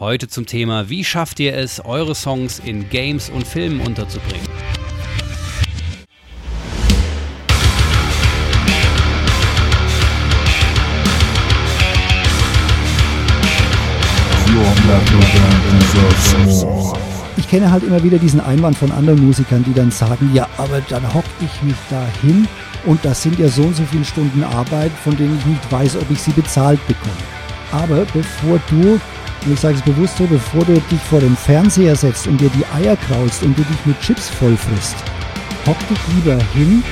Heute zum Thema, wie schafft ihr es, eure Songs in Games und Filmen unterzubringen? Ich kenne halt immer wieder diesen Einwand von anderen Musikern, die dann sagen, ja, aber dann hock ich mich da hin und das sind ja so und so viele Stunden Arbeit, von denen ich nicht weiß, ob ich sie bezahlt bekomme. Aber bevor du, und ich sage es bewusst so, bevor du dich vor den Fernseher setzt und dir die Eier kraulst und du dich mit Chips vollfrisst, hock dich lieber hin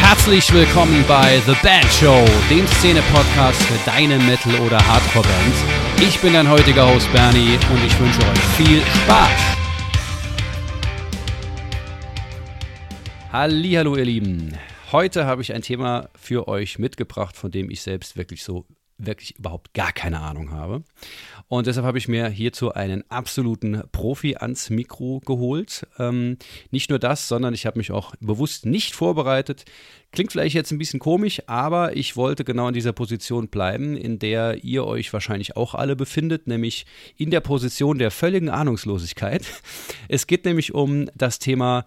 Herzlich willkommen bei The Band Show, dem Szene-Podcast für deine Metal- oder Hardcore-Bands. Ich bin dein heutiger Host Bernie und ich wünsche euch viel Spaß. Hallo ihr Lieben. Heute habe ich ein Thema für euch mitgebracht, von dem ich selbst wirklich so wirklich überhaupt gar keine Ahnung habe. Und deshalb habe ich mir hierzu einen absoluten Profi ans Mikro geholt. Ähm, nicht nur das, sondern ich habe mich auch bewusst nicht vorbereitet. Klingt vielleicht jetzt ein bisschen komisch, aber ich wollte genau in dieser Position bleiben, in der ihr euch wahrscheinlich auch alle befindet, nämlich in der Position der völligen Ahnungslosigkeit. Es geht nämlich um das Thema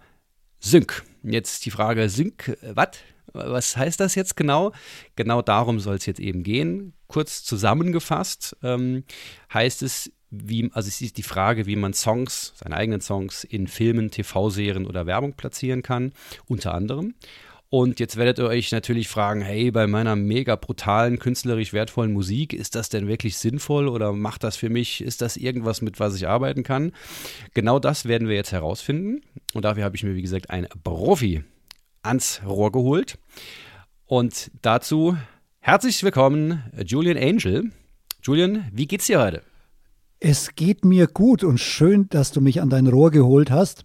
Sync. Jetzt die Frage, Sync, äh, was? Was heißt das jetzt genau? Genau darum soll es jetzt eben gehen. Kurz zusammengefasst ähm, heißt es, wie, also es ist die Frage, wie man Songs, seine eigenen Songs in Filmen, TV-Serien oder Werbung platzieren kann, unter anderem. Und jetzt werdet ihr euch natürlich fragen, hey, bei meiner mega brutalen, künstlerisch wertvollen Musik, ist das denn wirklich sinnvoll oder macht das für mich, ist das irgendwas, mit was ich arbeiten kann? Genau das werden wir jetzt herausfinden. Und dafür habe ich mir, wie gesagt, einen Profi ans Rohr geholt. Und dazu herzlich willkommen, Julian Angel. Julian, wie geht's dir heute? Es geht mir gut und schön, dass du mich an dein Rohr geholt hast.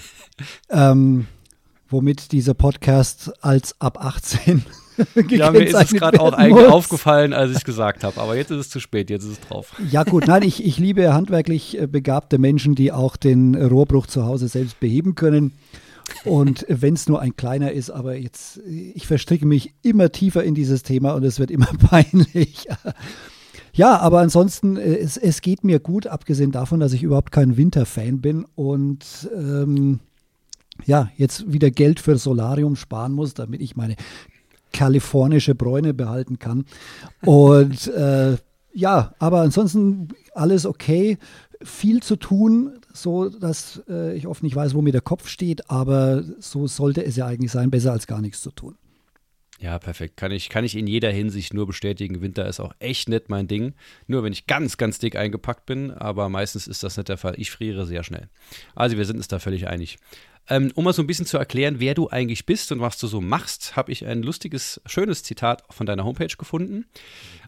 ähm, womit dieser Podcast als ab 18 ja, mir ist es gerade auch eigentlich aufgefallen, als ich es gesagt habe. Aber jetzt ist es zu spät, jetzt ist es drauf. Ja gut, nein, ich, ich liebe handwerklich äh, begabte Menschen, die auch den Rohrbruch zu Hause selbst beheben können. Und wenn es nur ein kleiner ist, aber jetzt, ich verstricke mich immer tiefer in dieses Thema und es wird immer peinlich. Ja, aber ansonsten, äh, es, es geht mir gut, abgesehen davon, dass ich überhaupt kein Winterfan bin und ähm, ja, jetzt wieder Geld für Solarium sparen muss, damit ich meine kalifornische Bräune behalten kann. Und äh, ja, aber ansonsten alles okay viel zu tun, so dass äh, ich oft nicht weiß, wo mir der Kopf steht, aber so sollte es ja eigentlich sein, besser als gar nichts zu tun. Ja, perfekt. Kann ich, kann ich in jeder Hinsicht nur bestätigen. Winter ist auch echt nicht mein Ding. Nur wenn ich ganz, ganz dick eingepackt bin, aber meistens ist das nicht der Fall. Ich friere sehr schnell. Also wir sind uns da völlig einig. Ähm, um mal so ein bisschen zu erklären, wer du eigentlich bist und was du so machst, habe ich ein lustiges, schönes Zitat von deiner Homepage gefunden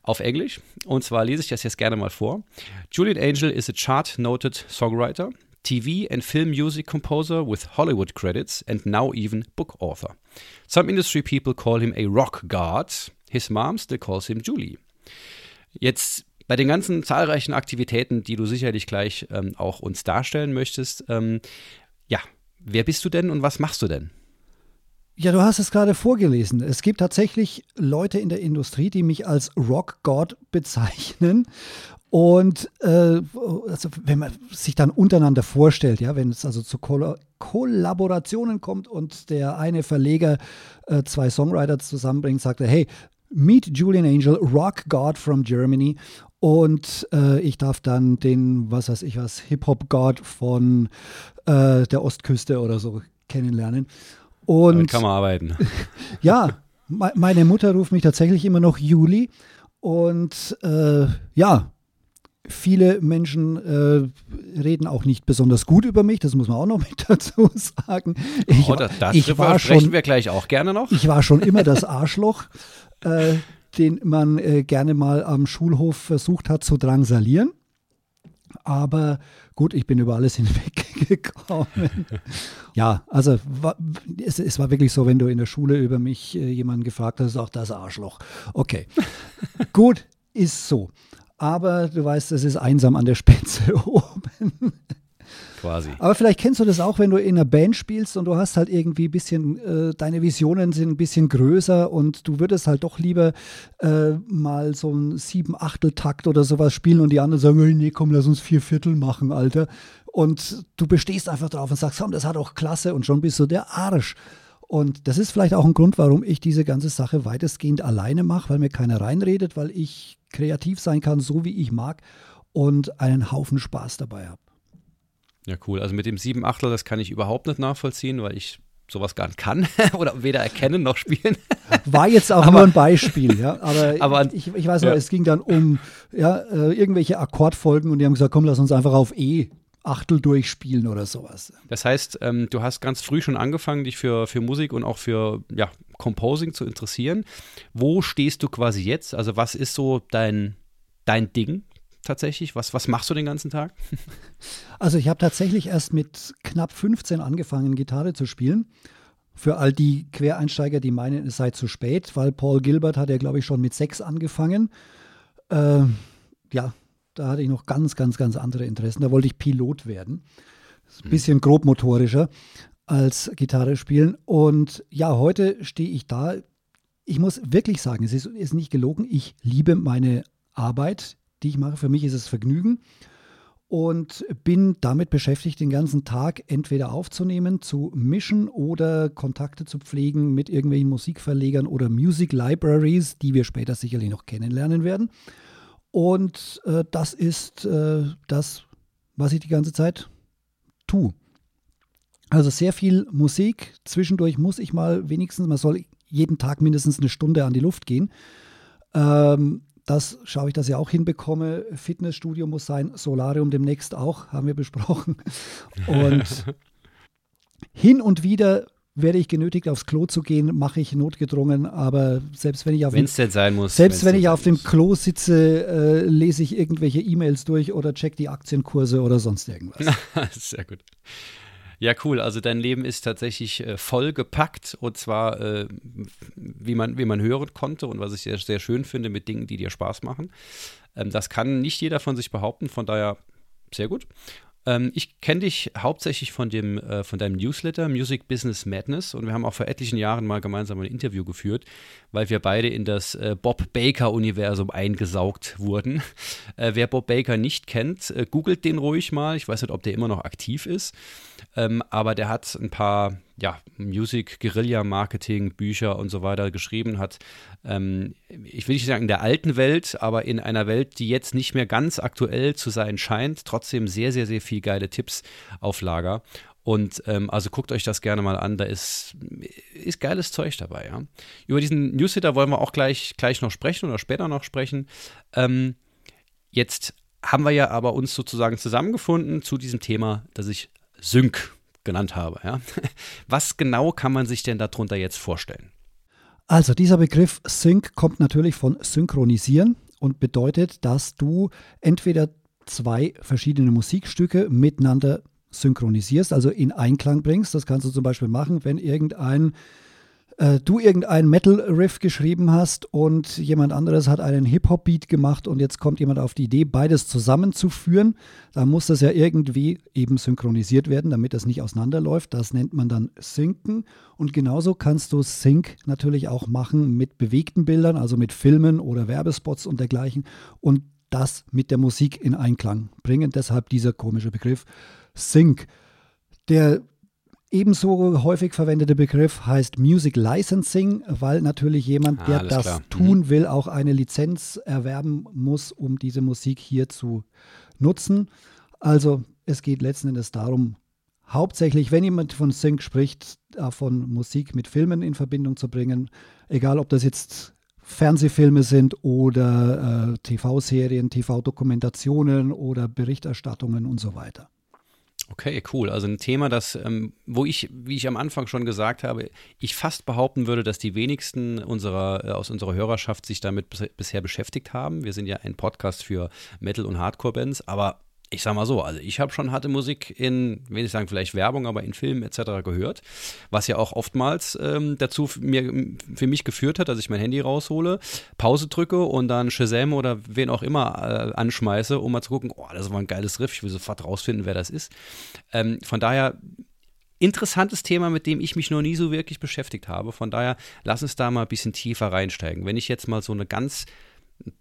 auf Englisch. Und zwar lese ich das jetzt gerne mal vor. Julian Angel is a chart-noted songwriter, TV and film music composer with Hollywood credits and now even book author. Some industry people call him a rock god. His mom still calls him Julie. Jetzt bei den ganzen zahlreichen Aktivitäten, die du sicherlich gleich ähm, auch uns darstellen möchtest, ähm, ja, Wer bist du denn und was machst du denn? Ja, du hast es gerade vorgelesen. Es gibt tatsächlich Leute in der Industrie, die mich als Rock God bezeichnen. Und äh, also wenn man sich dann untereinander vorstellt, ja, wenn es also zu Koll Kollaborationen kommt und der eine Verleger äh, zwei Songwriter zusammenbringt, sagt er, hey, meet Julian Angel, Rock God from Germany. Und äh, ich darf dann den, was weiß ich was, Hip-Hop-God von äh, der Ostküste oder so kennenlernen. Und Damit kann man arbeiten. ja, me meine Mutter ruft mich tatsächlich immer noch Juli. Und äh, ja, viele Menschen äh, reden auch nicht besonders gut über mich, das muss man auch noch mit dazu sagen. Ich, oh, das, das ich war schon, wir gleich auch gerne noch. Ich war schon immer das Arschloch, äh, den man äh, gerne mal am Schulhof versucht hat zu drangsalieren. Aber gut, ich bin über alles hinweggekommen. ja, also es, es, war wirklich so, wenn du in der Schule über mich äh, jemanden gefragt hast, auch das Arschloch. Okay, gut, ist so. Aber du weißt, es ist einsam an der Spitze oben. Quasi. Aber vielleicht kennst du das auch, wenn du in einer Band spielst und du hast halt irgendwie ein bisschen, äh, deine Visionen sind ein bisschen größer und du würdest halt doch lieber äh, mal so einen Sieben-Achtel-Takt oder sowas spielen und die anderen sagen, nee, komm, lass uns vier Viertel machen, Alter. Und du bestehst einfach drauf und sagst, komm, das hat auch klasse und schon bist du der Arsch. Und das ist vielleicht auch ein Grund, warum ich diese ganze Sache weitestgehend alleine mache, weil mir keiner reinredet, weil ich kreativ sein kann, so wie ich mag und einen Haufen Spaß dabei habe. Ja, cool. Also mit dem sieben Achtel, das kann ich überhaupt nicht nachvollziehen, weil ich sowas gar nicht kann oder weder erkennen noch spielen. War jetzt auch aber, nur ein Beispiel, ja. Aber, aber ich, ich weiß noch, ja. es ging dann um ja, äh, irgendwelche Akkordfolgen und die haben gesagt, komm, lass uns einfach auf E Achtel durchspielen oder sowas. Das heißt, ähm, du hast ganz früh schon angefangen, dich für, für Musik und auch für ja, Composing zu interessieren. Wo stehst du quasi jetzt? Also was ist so dein, dein Ding? tatsächlich? Was, was machst du den ganzen Tag? Also ich habe tatsächlich erst mit knapp 15 angefangen, Gitarre zu spielen. Für all die Quereinsteiger, die meinen, es sei zu spät, weil Paul Gilbert hat ja, glaube ich, schon mit sechs angefangen. Äh, ja, da hatte ich noch ganz, ganz, ganz andere Interessen. Da wollte ich Pilot werden. Ein hm. bisschen grobmotorischer als Gitarre spielen. Und ja, heute stehe ich da. Ich muss wirklich sagen, es ist, ist nicht gelogen. Ich liebe meine Arbeit die ich mache. Für mich ist es Vergnügen und bin damit beschäftigt, den ganzen Tag entweder aufzunehmen, zu mischen oder Kontakte zu pflegen mit irgendwelchen Musikverlegern oder Music Libraries, die wir später sicherlich noch kennenlernen werden. Und äh, das ist äh, das, was ich die ganze Zeit tue. Also sehr viel Musik. Zwischendurch muss ich mal wenigstens, man soll jeden Tag mindestens eine Stunde an die Luft gehen. Ähm, das schaue ich, dass ich auch hinbekomme. Fitnessstudio muss sein, Solarium demnächst auch, haben wir besprochen. Und hin und wieder werde ich genötigt, aufs Klo zu gehen, mache ich notgedrungen, aber selbst wenn ich auf, dem, sein muss, selbst wenn ich auf dem Klo sitze, äh, lese ich irgendwelche E-Mails durch oder check die Aktienkurse oder sonst irgendwas. Sehr gut. Ja, cool. Also dein Leben ist tatsächlich äh, voll gepackt und zwar, äh, wie, man, wie man hören konnte und was ich sehr, sehr schön finde, mit Dingen, die dir Spaß machen. Ähm, das kann nicht jeder von sich behaupten, von daher sehr gut. Ähm, ich kenne dich hauptsächlich von, dem, äh, von deinem Newsletter Music Business Madness und wir haben auch vor etlichen Jahren mal gemeinsam ein Interview geführt, weil wir beide in das äh, Bob Baker-Universum eingesaugt wurden. Äh, wer Bob Baker nicht kennt, äh, googelt den ruhig mal. Ich weiß nicht, ob der immer noch aktiv ist. Ähm, aber der hat ein paar ja, Music, Guerilla Marketing, Bücher und so weiter geschrieben, hat, ähm, ich will nicht sagen in der alten Welt, aber in einer Welt, die jetzt nicht mehr ganz aktuell zu sein scheint, trotzdem sehr, sehr, sehr viel geile Tipps auf Lager. Und ähm, also guckt euch das gerne mal an, da ist, ist geiles Zeug dabei. Ja? Über diesen Newsletter wollen wir auch gleich, gleich noch sprechen oder später noch sprechen. Ähm, jetzt haben wir ja aber uns sozusagen zusammengefunden zu diesem Thema, das ich Sync genannt habe. Ja? Was genau kann man sich denn darunter jetzt vorstellen? Also dieser Begriff Sync kommt natürlich von synchronisieren und bedeutet, dass du entweder zwei verschiedene Musikstücke miteinander synchronisierst, also in Einklang bringst. Das kannst du zum Beispiel machen, wenn irgendein äh, du irgendeinen Metal-Riff geschrieben hast und jemand anderes hat einen Hip-Hop-Beat gemacht und jetzt kommt jemand auf die Idee, beides zusammenzuführen, dann muss das ja irgendwie eben synchronisiert werden, damit das nicht auseinanderläuft. Das nennt man dann Synken. Und genauso kannst du Sync natürlich auch machen mit bewegten Bildern, also mit Filmen oder Werbespots und dergleichen. Und das mit der Musik in Einklang bringen. Deshalb dieser komische Begriff Sync. Der Ebenso häufig verwendete Begriff heißt Music Licensing, weil natürlich jemand, der ah, das klar. Mhm. tun mhm. will, auch eine Lizenz erwerben muss, um diese Musik hier zu nutzen. Also es geht letzten Endes darum, hauptsächlich, wenn jemand von Sync spricht, davon Musik mit Filmen in Verbindung zu bringen, egal ob das jetzt Fernsehfilme sind oder äh, TV-Serien, TV-Dokumentationen oder Berichterstattungen und so weiter. Okay, cool. Also ein Thema, das, ähm, wo ich, wie ich am Anfang schon gesagt habe, ich fast behaupten würde, dass die wenigsten unserer, äh, aus unserer Hörerschaft sich damit bisher beschäftigt haben. Wir sind ja ein Podcast für Metal- und Hardcore-Bands, aber ich sag mal so, also ich habe schon harte Musik in, will ich sagen, vielleicht Werbung, aber in Filmen etc. gehört, was ja auch oftmals ähm, dazu mir, für mich geführt hat, dass ich mein Handy raushole, Pause drücke und dann Shazam oder wen auch immer äh, anschmeiße, um mal zu gucken, oh, das war ein geiles Riff, ich will sofort rausfinden, wer das ist. Ähm, von daher interessantes Thema, mit dem ich mich noch nie so wirklich beschäftigt habe. Von daher lass uns da mal ein bisschen tiefer reinsteigen. Wenn ich jetzt mal so eine ganz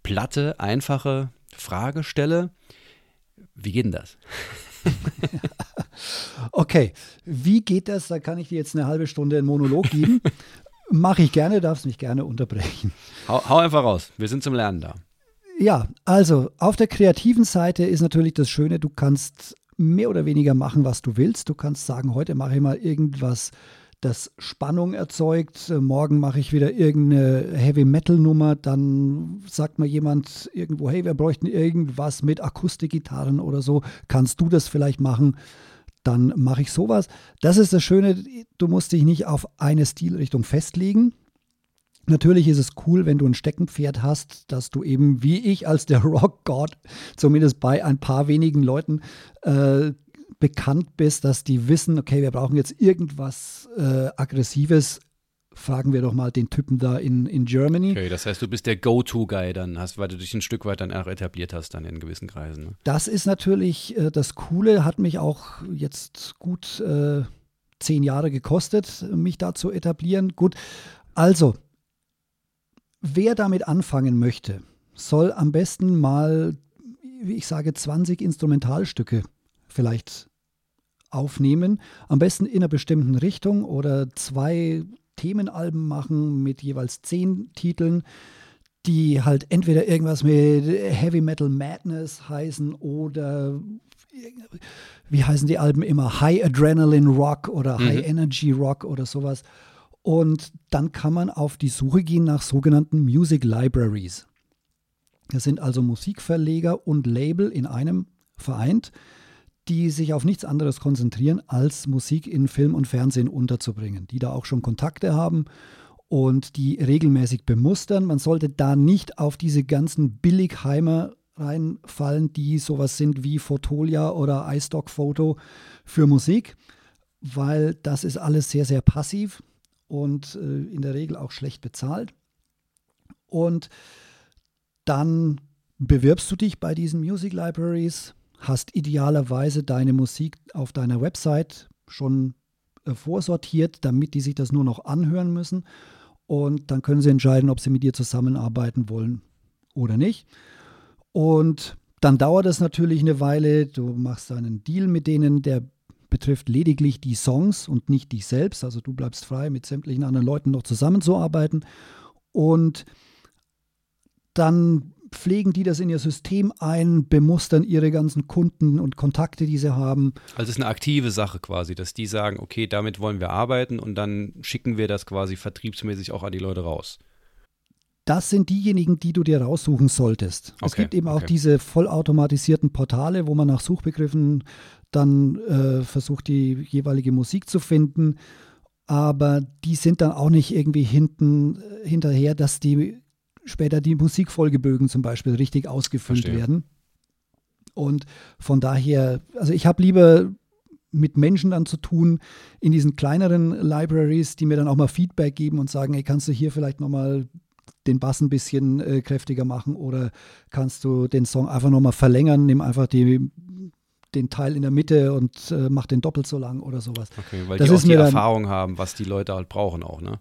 platte, einfache Frage stelle, wie geht denn das? okay, wie geht das? Da kann ich dir jetzt eine halbe Stunde einen Monolog geben. Mache ich gerne, darfst mich gerne unterbrechen. Hau, hau einfach raus, wir sind zum Lernen da. Ja, also auf der kreativen Seite ist natürlich das Schöne, du kannst mehr oder weniger machen, was du willst. Du kannst sagen, heute mache ich mal irgendwas, das Spannung erzeugt. Morgen mache ich wieder irgendeine Heavy-Metal-Nummer. Dann sagt mir jemand irgendwo, hey, wir bräuchten irgendwas mit Akustikgitarren oder so. Kannst du das vielleicht machen? Dann mache ich sowas. Das ist das Schöne, du musst dich nicht auf eine Stilrichtung festlegen. Natürlich ist es cool, wenn du ein Steckenpferd hast, dass du eben wie ich als der Rock-God zumindest bei ein paar wenigen Leuten äh, bekannt bist, dass die wissen, okay, wir brauchen jetzt irgendwas äh, Aggressives. Fragen wir doch mal den Typen da in, in Germany. Okay, das heißt, du bist der Go-To-Guy dann, hast, weil du dich ein Stück weit dann auch etabliert hast dann in gewissen Kreisen. Ne? Das ist natürlich äh, das Coole, hat mich auch jetzt gut äh, zehn Jahre gekostet, mich da zu etablieren. Gut, also Wer damit anfangen möchte, soll am besten mal, wie ich sage, 20 Instrumentalstücke vielleicht aufnehmen. Am besten in einer bestimmten Richtung oder zwei Themenalben machen mit jeweils zehn Titeln, die halt entweder irgendwas mit Heavy Metal Madness heißen oder wie heißen die Alben immer? High Adrenaline Rock oder High mhm. Energy Rock oder sowas. Und dann kann man auf die Suche gehen nach sogenannten Music Libraries. Das sind also Musikverleger und Label in einem vereint, die sich auf nichts anderes konzentrieren, als Musik in Film und Fernsehen unterzubringen, die da auch schon Kontakte haben und die regelmäßig bemustern. Man sollte da nicht auf diese ganzen Billigheimer reinfallen, die sowas sind wie Fotolia oder iStock Photo für Musik, weil das ist alles sehr, sehr passiv und äh, in der Regel auch schlecht bezahlt. Und dann bewirbst du dich bei diesen Music Libraries, hast idealerweise deine Musik auf deiner Website schon äh, vorsortiert, damit die sich das nur noch anhören müssen. Und dann können sie entscheiden, ob sie mit dir zusammenarbeiten wollen oder nicht. Und dann dauert es natürlich eine Weile. Du machst einen Deal mit denen, der betrifft lediglich die Songs und nicht dich selbst. Also du bleibst frei, mit sämtlichen anderen Leuten noch zusammenzuarbeiten. Und dann pflegen die das in ihr System ein, bemustern ihre ganzen Kunden und Kontakte, die sie haben. Also es ist eine aktive Sache quasi, dass die sagen, okay, damit wollen wir arbeiten und dann schicken wir das quasi vertriebsmäßig auch an die Leute raus. Das sind diejenigen, die du dir raussuchen solltest. Okay, es gibt eben auch okay. diese vollautomatisierten Portale, wo man nach Suchbegriffen dann äh, versucht, die jeweilige Musik zu finden. Aber die sind dann auch nicht irgendwie hinten äh, hinterher, dass die später die Musikfolgebögen zum Beispiel richtig ausgefüllt Verstehe. werden. Und von daher, also ich habe lieber mit Menschen dann zu tun in diesen kleineren Libraries, die mir dann auch mal Feedback geben und sagen, hey, kannst du hier vielleicht nochmal den Bass ein bisschen äh, kräftiger machen oder kannst du den Song einfach nochmal verlängern, nimm einfach die den Teil in der Mitte und äh, macht den doppelt so lang oder sowas. Okay, weil das die auch die Erfahrung haben, was die Leute halt brauchen auch, ne?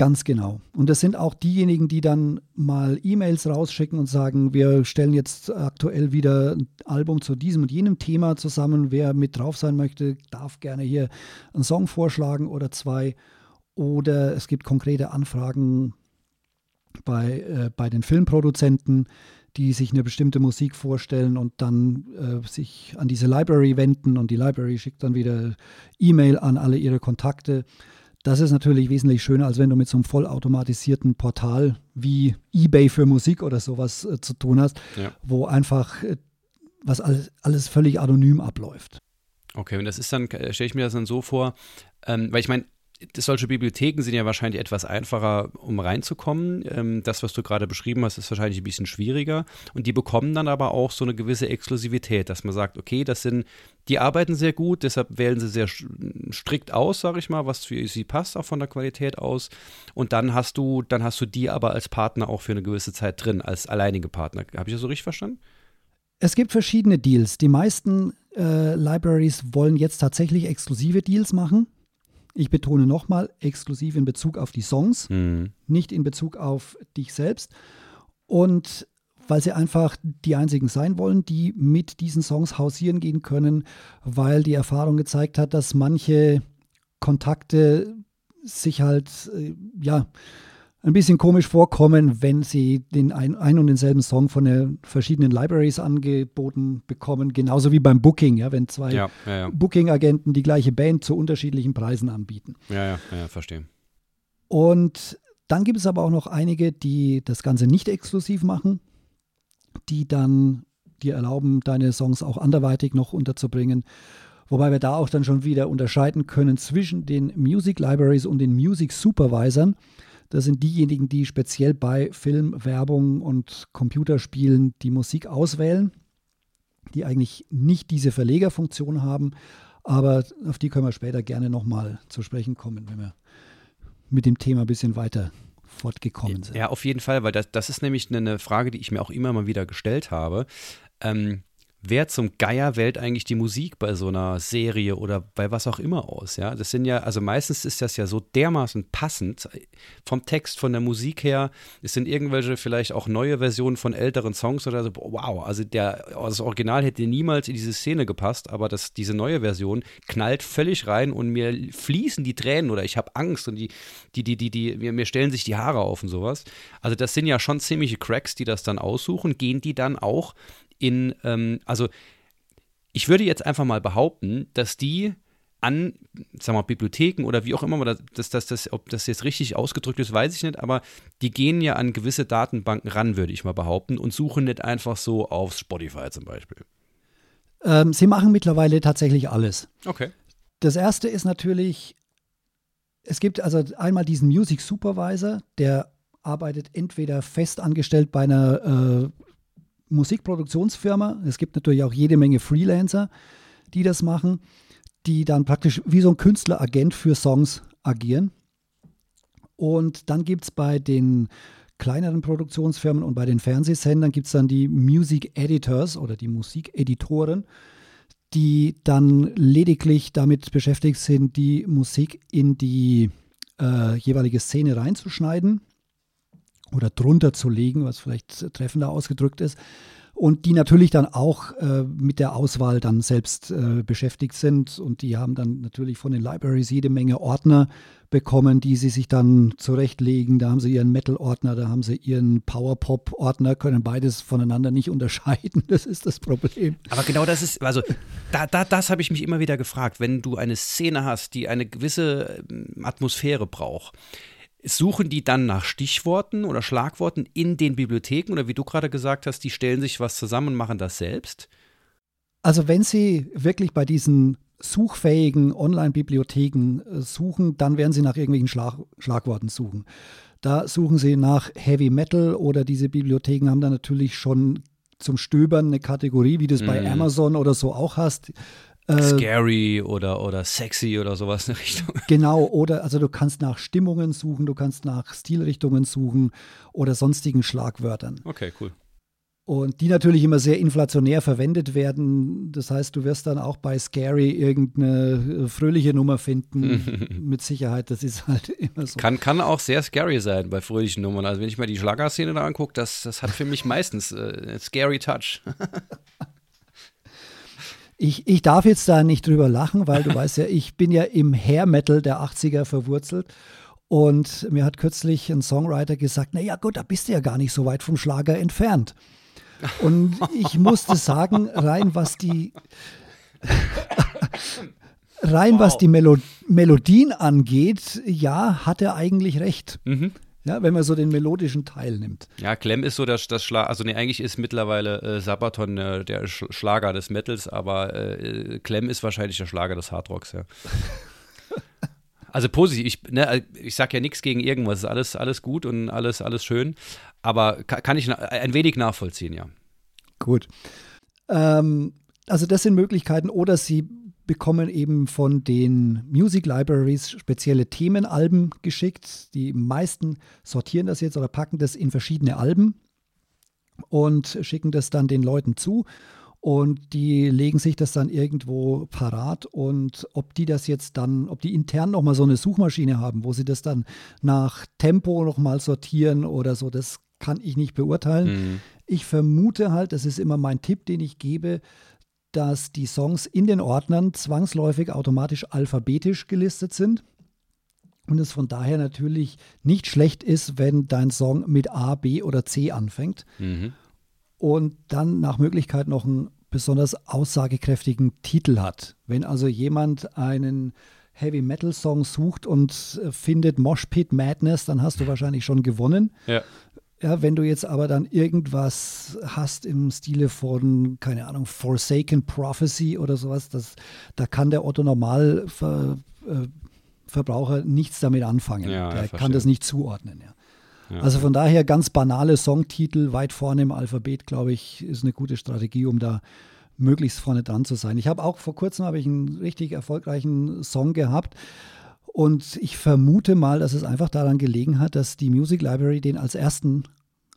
Ganz genau. Und das sind auch diejenigen, die dann mal E-Mails rausschicken und sagen, wir stellen jetzt aktuell wieder ein Album zu diesem und jenem Thema zusammen. Wer mit drauf sein möchte, darf gerne hier einen Song vorschlagen oder zwei. Oder es gibt konkrete Anfragen bei, äh, bei den Filmproduzenten, die sich eine bestimmte Musik vorstellen und dann äh, sich an diese Library wenden und die Library schickt dann wieder E-Mail an alle ihre Kontakte. Das ist natürlich wesentlich schöner, als wenn du mit so einem vollautomatisierten Portal wie eBay für Musik oder sowas äh, zu tun hast, ja. wo einfach äh, was alles, alles völlig anonym abläuft. Okay, und das ist dann, äh, stelle ich mir das dann so vor, ähm, weil ich meine, solche Bibliotheken sind ja wahrscheinlich etwas einfacher, um reinzukommen. Ähm, das, was du gerade beschrieben hast, ist wahrscheinlich ein bisschen schwieriger. Und die bekommen dann aber auch so eine gewisse Exklusivität, dass man sagt, okay, das sind, die arbeiten sehr gut, deshalb wählen sie sehr strikt aus, sage ich mal, was für sie passt, auch von der Qualität aus. Und dann hast du, dann hast du die aber als Partner auch für eine gewisse Zeit drin, als alleinige Partner. Habe ich das so richtig verstanden? Es gibt verschiedene Deals. Die meisten äh, Libraries wollen jetzt tatsächlich exklusive Deals machen. Ich betone nochmal, exklusiv in Bezug auf die Songs, mhm. nicht in Bezug auf dich selbst. Und weil sie einfach die einzigen sein wollen, die mit diesen Songs hausieren gehen können, weil die Erfahrung gezeigt hat, dass manche Kontakte sich halt, äh, ja, ein bisschen komisch vorkommen, wenn sie den ein, ein und denselben Song von den verschiedenen Libraries angeboten bekommen, genauso wie beim Booking, ja, wenn zwei ja, ja, ja. Booking-Agenten die gleiche Band zu unterschiedlichen Preisen anbieten. Ja, ja, ja, verstehe. Und dann gibt es aber auch noch einige, die das Ganze nicht exklusiv machen, die dann dir erlauben, deine Songs auch anderweitig noch unterzubringen. Wobei wir da auch dann schon wieder unterscheiden können zwischen den Music Libraries und den Music Supervisern. Das sind diejenigen, die speziell bei Film, Werbung und Computerspielen die Musik auswählen, die eigentlich nicht diese Verlegerfunktion haben. Aber auf die können wir später gerne nochmal zu sprechen kommen, wenn wir mit dem Thema ein bisschen weiter fortgekommen sind. Ja, auf jeden Fall, weil das, das ist nämlich eine Frage, die ich mir auch immer mal wieder gestellt habe. Ähm, wer zum Geier wählt eigentlich die Musik bei so einer Serie oder bei was auch immer aus, ja? Das sind ja, also meistens ist das ja so dermaßen passend vom Text, von der Musik her. Es sind irgendwelche vielleicht auch neue Versionen von älteren Songs oder so. Wow, also der, das Original hätte niemals in diese Szene gepasst, aber das, diese neue Version knallt völlig rein und mir fließen die Tränen oder ich habe Angst und die, die, die, die, die, mir, mir stellen sich die Haare auf und sowas. Also das sind ja schon ziemliche Cracks, die das dann aussuchen. Gehen die dann auch in, ähm, also ich würde jetzt einfach mal behaupten, dass die an, sagen wir mal, Bibliotheken oder wie auch immer, das, das, das, das, ob das jetzt richtig ausgedrückt ist, weiß ich nicht, aber die gehen ja an gewisse Datenbanken ran, würde ich mal behaupten, und suchen nicht einfach so auf Spotify zum Beispiel. Ähm, sie machen mittlerweile tatsächlich alles. Okay. Das erste ist natürlich, es gibt also einmal diesen Music Supervisor, der arbeitet entweder fest angestellt bei einer äh, Musikproduktionsfirma. Es gibt natürlich auch jede Menge Freelancer, die das machen, die dann praktisch wie so ein Künstleragent für Songs agieren. Und dann gibt es bei den kleineren Produktionsfirmen und bei den Fernsehsendern gibt es dann die Music Editors oder die Musikeditoren, die dann lediglich damit beschäftigt sind, die Musik in die äh, jeweilige Szene reinzuschneiden oder drunter zu legen, was vielleicht treffender ausgedrückt ist. Und die natürlich dann auch äh, mit der Auswahl dann selbst äh, beschäftigt sind. Und die haben dann natürlich von den Libraries jede Menge Ordner bekommen, die sie sich dann zurechtlegen. Da haben sie ihren Metal-Ordner, da haben sie ihren Power-Pop-Ordner, können beides voneinander nicht unterscheiden. Das ist das Problem. Aber genau das ist, also da, da, das habe ich mich immer wieder gefragt. Wenn du eine Szene hast, die eine gewisse ähm, Atmosphäre braucht, Suchen die dann nach Stichworten oder Schlagworten in den Bibliotheken oder wie du gerade gesagt hast, die stellen sich was zusammen und machen das selbst? Also wenn Sie wirklich bei diesen suchfähigen Online-Bibliotheken äh, suchen, dann werden Sie nach irgendwelchen Schlag Schlagworten suchen. Da suchen Sie nach Heavy Metal oder diese Bibliotheken haben da natürlich schon zum Stöbern eine Kategorie, wie du es bei mhm. Amazon oder so auch hast. Äh, Scary oder, oder sexy oder sowas in Richtung. Genau, oder also du kannst nach Stimmungen suchen, du kannst nach Stilrichtungen suchen oder sonstigen Schlagwörtern. Okay, cool. Und die natürlich immer sehr inflationär verwendet werden. Das heißt, du wirst dann auch bei Scary irgendeine fröhliche Nummer finden. Mit Sicherheit, das ist halt immer so. Kann, kann auch sehr scary sein bei fröhlichen Nummern. Also wenn ich mir die Schlagerszene da angucke, das, das hat für mich meistens äh, scary Touch. Ich, ich darf jetzt da nicht drüber lachen, weil du weißt ja, ich bin ja im Hair Metal der 80er verwurzelt. Und mir hat kürzlich ein Songwriter gesagt, naja gut, da bist du ja gar nicht so weit vom Schlager entfernt. Und ich musste sagen, rein was die rein wow. was die Melo Melodien angeht, ja, hat er eigentlich recht. Mhm. Ja, wenn man so den melodischen Teil nimmt. Ja, Clem ist so das, das Schlag, also nee, eigentlich ist mittlerweile äh, Sabaton äh, der Sch Schlager des Metals, aber äh, Clem ist wahrscheinlich der Schlager des Hardrocks, ja. also positiv. Ich, ne, ich sage ja nichts gegen irgendwas. Ist alles, alles gut und alles, alles schön. Aber kann, kann ich ein wenig nachvollziehen, ja. Gut. Ähm, also das sind Möglichkeiten. Oder Sie bekommen eben von den Music Libraries spezielle Themenalben geschickt. Die meisten sortieren das jetzt oder packen das in verschiedene Alben und schicken das dann den Leuten zu. Und die legen sich das dann irgendwo parat. Und ob die das jetzt dann, ob die intern nochmal so eine Suchmaschine haben, wo sie das dann nach Tempo nochmal sortieren oder so, das kann ich nicht beurteilen. Mhm. Ich vermute halt, das ist immer mein Tipp, den ich gebe, dass die Songs in den Ordnern zwangsläufig automatisch alphabetisch gelistet sind. Und es von daher natürlich nicht schlecht ist, wenn dein Song mit A, B oder C anfängt. Mhm. Und dann nach Möglichkeit noch einen besonders aussagekräftigen Titel hat. Wenn also jemand einen Heavy Metal Song sucht und findet Mosh Pit Madness, dann hast du wahrscheinlich schon gewonnen. Ja. Ja, wenn du jetzt aber dann irgendwas hast im Stile von, keine Ahnung, Forsaken Prophecy oder sowas, das, da kann der Otto Normalverbraucher äh, nichts damit anfangen. Ja, der kann das nicht zuordnen. Ja. ja. Also von daher ganz banale Songtitel weit vorne im Alphabet, glaube ich, ist eine gute Strategie, um da möglichst vorne dran zu sein. Ich habe auch vor kurzem ich einen richtig erfolgreichen Song gehabt. Und ich vermute mal, dass es einfach daran gelegen hat, dass die Music Library den als ersten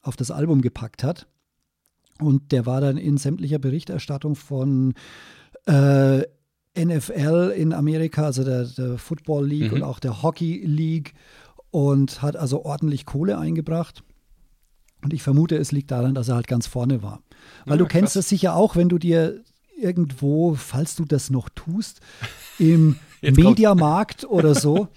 auf das Album gepackt hat. Und der war dann in sämtlicher Berichterstattung von äh, NFL in Amerika, also der, der Football League mhm. und auch der Hockey League und hat also ordentlich Kohle eingebracht. Und ich vermute, es liegt daran, dass er halt ganz vorne war. Weil ja, du kennst das sicher auch, wenn du dir irgendwo, falls du das noch tust, im Mediamarkt oder so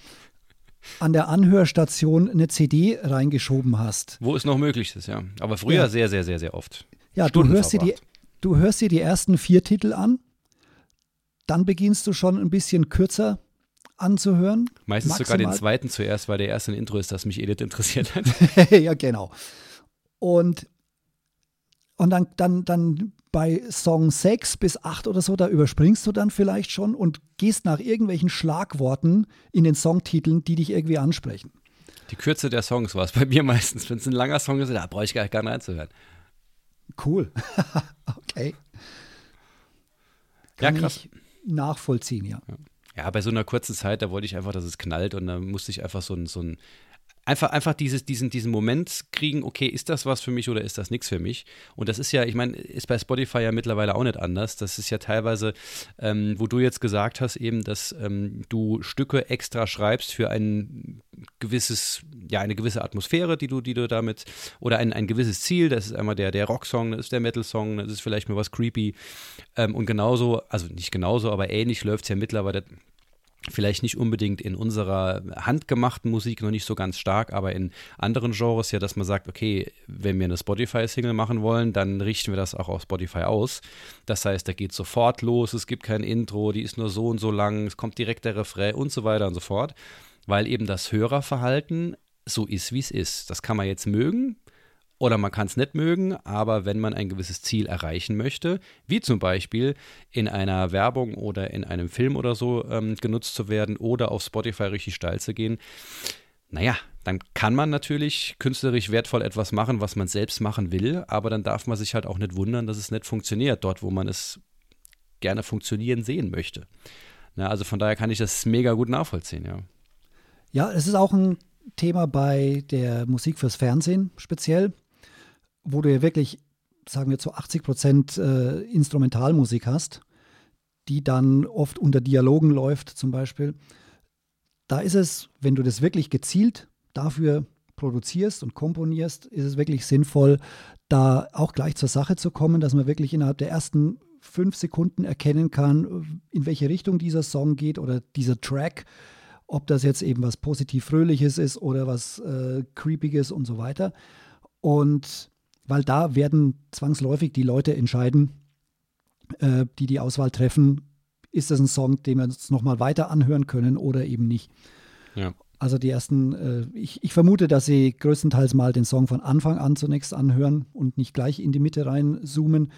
an der Anhörstation eine CD reingeschoben hast. Wo es noch möglich ist, ja. Aber früher ja. sehr, sehr, sehr, sehr oft. Ja, du hörst, dir die, du hörst dir die ersten vier Titel an, dann beginnst du schon ein bisschen kürzer anzuhören. Meistens maximal. sogar den zweiten zuerst, weil der erste ein Intro ist, das mich Edith interessiert hat. ja, genau. Und, und dann, dann, dann bei Song 6 bis 8 oder so, da überspringst du dann vielleicht schon und gehst nach irgendwelchen Schlagworten in den Songtiteln, die dich irgendwie ansprechen. Die Kürze der Songs war es bei mir meistens. Wenn es ein langer Song ist, da brauche ich gar, gar nicht reinzuhören. Cool. okay. Kann ja, krass. nachvollziehen, ja. Ja, bei so einer kurzen Zeit, da wollte ich einfach, dass es knallt und da musste ich einfach so ein, so ein einfach, einfach dieses, diesen, diesen Moment kriegen, okay, ist das was für mich oder ist das nichts für mich? Und das ist ja, ich meine, ist bei Spotify ja mittlerweile auch nicht anders. Das ist ja teilweise, ähm, wo du jetzt gesagt hast, eben, dass ähm, du Stücke extra schreibst für ein gewisses, ja, eine gewisse Atmosphäre, die du, die du damit, oder ein, ein gewisses Ziel, das ist einmal der, der Rocksong, das ist der Metal-Song, das ist vielleicht mal was creepy. Ähm, und genauso, also nicht genauso, aber ähnlich läuft es ja mittlerweile vielleicht nicht unbedingt in unserer handgemachten Musik noch nicht so ganz stark, aber in anderen Genres ja, dass man sagt, okay, wenn wir eine Spotify-Single machen wollen, dann richten wir das auch auf Spotify aus. Das heißt, da geht sofort los, es gibt kein Intro, die ist nur so und so lang, es kommt direkt der Refrain und so weiter und so fort, weil eben das Hörerverhalten so ist, wie es ist. Das kann man jetzt mögen, oder man kann es nicht mögen, aber wenn man ein gewisses Ziel erreichen möchte, wie zum Beispiel in einer Werbung oder in einem Film oder so ähm, genutzt zu werden oder auf Spotify richtig steil zu gehen, naja, dann kann man natürlich künstlerisch wertvoll etwas machen, was man selbst machen will, aber dann darf man sich halt auch nicht wundern, dass es nicht funktioniert, dort, wo man es gerne funktionieren sehen möchte. Na, also von daher kann ich das mega gut nachvollziehen, ja. Ja, es ist auch ein Thema bei der Musik fürs Fernsehen speziell wo du ja wirklich, sagen wir zu 80 Prozent äh, Instrumentalmusik hast, die dann oft unter Dialogen läuft zum Beispiel, da ist es, wenn du das wirklich gezielt dafür produzierst und komponierst, ist es wirklich sinnvoll, da auch gleich zur Sache zu kommen, dass man wirklich innerhalb der ersten fünf Sekunden erkennen kann, in welche Richtung dieser Song geht oder dieser Track, ob das jetzt eben was positiv Fröhliches ist oder was äh, Creepiges und so weiter. Und weil da werden zwangsläufig die Leute entscheiden, äh, die die Auswahl treffen, ist das ein Song, den wir uns nochmal weiter anhören können oder eben nicht. Ja. Also die ersten, äh, ich, ich, vermute, dass sie größtenteils mal den Song von Anfang an zunächst anhören und nicht gleich in die Mitte reinzoomen.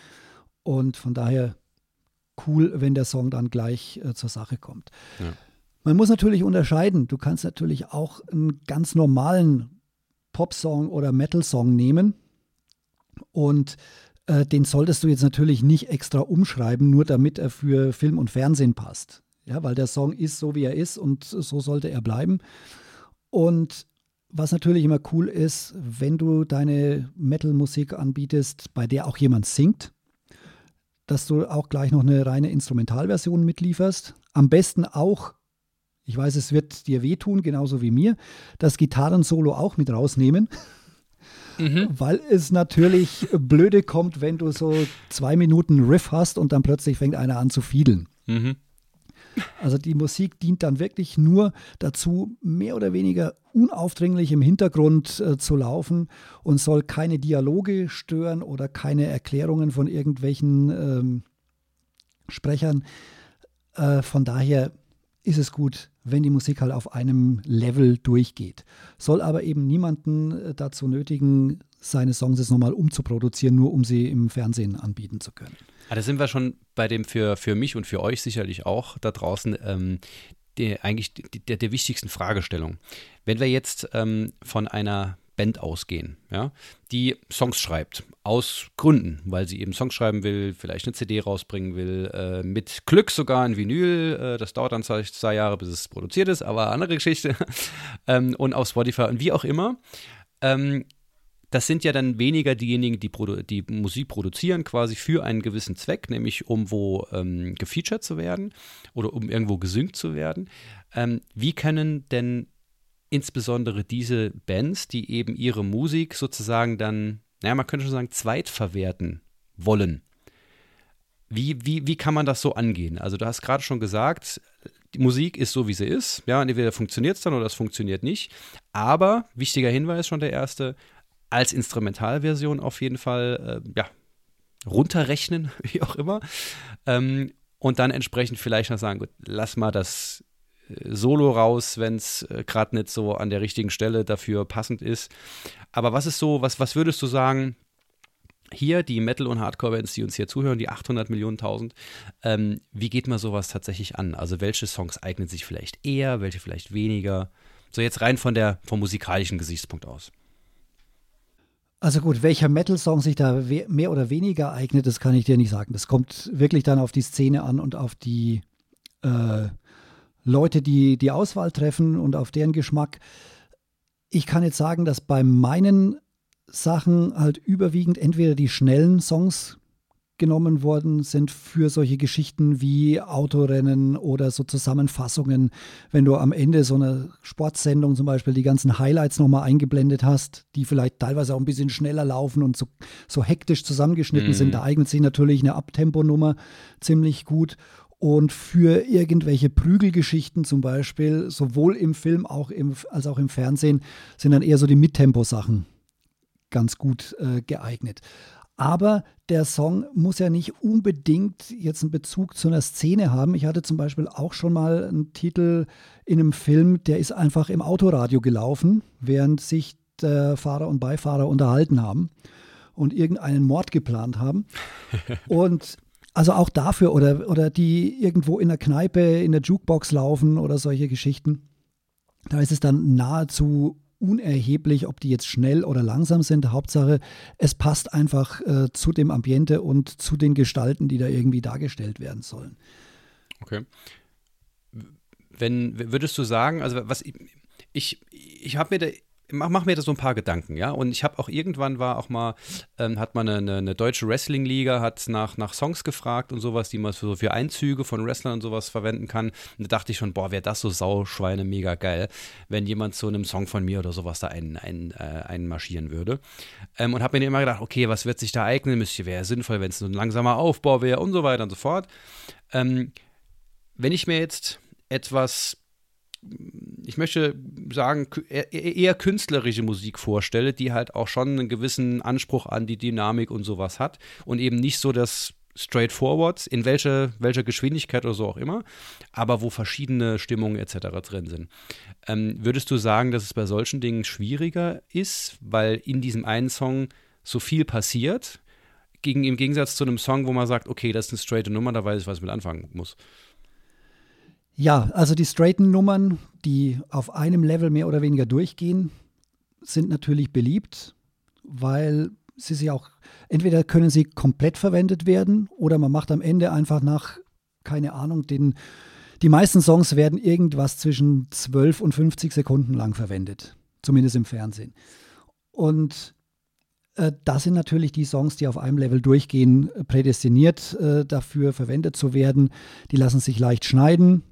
Und von daher cool, wenn der Song dann gleich äh, zur Sache kommt. Ja. Man muss natürlich unterscheiden. Du kannst natürlich auch einen ganz normalen Popsong oder Metal-Song nehmen und äh, den solltest du jetzt natürlich nicht extra umschreiben, nur damit er für Film und Fernsehen passt. Ja, weil der Song ist so, wie er ist und so sollte er bleiben. Und was natürlich immer cool ist, wenn du deine Metal-Musik anbietest, bei der auch jemand singt, dass du auch gleich noch eine reine Instrumentalversion mitlieferst. Am besten auch, ich weiß, es wird dir wehtun, genauso wie mir, das Gitarrensolo auch mit rausnehmen. Mhm. Weil es natürlich blöde kommt, wenn du so zwei Minuten Riff hast und dann plötzlich fängt einer an zu fiedeln. Mhm. Also die Musik dient dann wirklich nur dazu, mehr oder weniger unaufdringlich im Hintergrund äh, zu laufen und soll keine Dialoge stören oder keine Erklärungen von irgendwelchen ähm, Sprechern. Äh, von daher ist es gut, wenn die Musik halt auf einem Level durchgeht. Soll aber eben niemanden äh, dazu nötigen, seine Songs jetzt nochmal umzuproduzieren, nur um sie im Fernsehen anbieten zu können. Ah, da sind wir schon bei dem für, für mich und für euch sicherlich auch da draußen ähm, die, eigentlich der, der wichtigsten Fragestellung. Wenn wir jetzt ähm, von einer Band ausgehen, ja, die Songs schreibt, aus Gründen, weil sie eben Songs schreiben will, vielleicht eine CD rausbringen will, äh, mit Glück sogar ein Vinyl, äh, das dauert dann zwei, zwei, Jahre, bis es produziert ist, aber andere Geschichte, ähm, und auf Spotify und wie auch immer. Ähm, das sind ja dann weniger diejenigen, die, die, Musik produzieren, quasi für einen gewissen Zweck, nämlich um wo ähm, gefeatured zu werden oder um irgendwo gesynkt zu werden. Ähm, wie können denn insbesondere diese Bands, die eben ihre Musik sozusagen dann, naja, man könnte schon sagen, zweitverwerten wollen, wie, wie, wie kann man das so angehen? Also du hast gerade schon gesagt, die Musik ist so, wie sie ist. Ja, entweder funktioniert es dann oder es funktioniert nicht. Aber, wichtiger Hinweis schon der erste, als Instrumentalversion auf jeden Fall, äh, ja, runterrechnen, wie auch immer. Ähm, und dann entsprechend vielleicht noch sagen, gut, lass mal das Solo raus, wenn es äh, gerade nicht so an der richtigen Stelle dafür passend ist. Aber was ist so, was, was würdest du sagen, hier die Metal- und Hardcore-Bands, die uns hier zuhören, die 800 Millionen tausend, ähm, wie geht man sowas tatsächlich an? Also welche Songs eignen sich vielleicht eher, welche vielleicht weniger? So jetzt rein von der, vom musikalischen Gesichtspunkt aus. Also gut, welcher Metal-Song sich da mehr oder weniger eignet, das kann ich dir nicht sagen. Das kommt wirklich dann auf die Szene an und auf die äh, Leute, die die Auswahl treffen und auf deren Geschmack. Ich kann jetzt sagen, dass bei meinen Sachen halt überwiegend entweder die schnellen Songs genommen worden sind für solche Geschichten wie Autorennen oder so Zusammenfassungen, wenn du am Ende so einer Sportsendung zum Beispiel die ganzen Highlights nochmal eingeblendet hast, die vielleicht teilweise auch ein bisschen schneller laufen und so, so hektisch zusammengeschnitten mhm. sind, da eignet sich natürlich eine Abtemponummer ziemlich gut. Und für irgendwelche Prügelgeschichten zum Beispiel, sowohl im Film auch im, als auch im Fernsehen, sind dann eher so die Mittempo-Sachen ganz gut äh, geeignet. Aber der Song muss ja nicht unbedingt jetzt einen Bezug zu einer Szene haben. Ich hatte zum Beispiel auch schon mal einen Titel in einem Film, der ist einfach im Autoradio gelaufen, während sich der Fahrer und Beifahrer unterhalten haben und irgendeinen Mord geplant haben. Und also auch dafür oder, oder die irgendwo in der Kneipe, in der Jukebox laufen oder solche Geschichten. Da ist es dann nahezu unerheblich, ob die jetzt schnell oder langsam sind. Hauptsache, es passt einfach äh, zu dem Ambiente und zu den Gestalten, die da irgendwie dargestellt werden sollen. Okay. Wenn würdest du sagen, also was ich, ich, ich habe mir da mach, mach mir da so ein paar Gedanken, ja. Und ich habe auch irgendwann war auch mal, ähm, hat man eine, eine, deutsche Wrestling-Liga, hat nach, nach Songs gefragt und sowas, die man für, für Einzüge von Wrestlern und sowas verwenden kann. Und da dachte ich schon, boah, wäre das so Sauschweine mega geil, wenn jemand zu einem Song von mir oder sowas da ein, ein, äh, einmarschieren würde. Ähm, und habe mir immer gedacht, okay, was wird sich da eignen? Müsste wäre sinnvoll, wenn es ein langsamer Aufbau wäre und so weiter und so fort. Ähm, wenn ich mir jetzt etwas ich möchte sagen, e-, e-, eher künstlerische Musik vorstelle, die halt auch schon einen gewissen Anspruch an die Dynamik und sowas hat und eben nicht so das straightforward, in welcher, welcher Geschwindigkeit oder so auch immer, aber wo verschiedene Stimmungen etc. drin sind. Ähm, würdest du sagen, dass es bei solchen Dingen schwieriger ist, weil in diesem einen Song so viel passiert, gegen, im Gegensatz zu einem Song, wo man sagt, okay, das ist eine straighte Nummer, da weiß ich, was ich mit anfangen muss? Ja, also die straighten Nummern, die auf einem Level mehr oder weniger durchgehen, sind natürlich beliebt, weil sie sich auch, entweder können sie komplett verwendet werden oder man macht am Ende einfach nach, keine Ahnung, den, die meisten Songs werden irgendwas zwischen 12 und 50 Sekunden lang verwendet, zumindest im Fernsehen. Und äh, das sind natürlich die Songs, die auf einem Level durchgehen, prädestiniert äh, dafür verwendet zu werden. Die lassen sich leicht schneiden,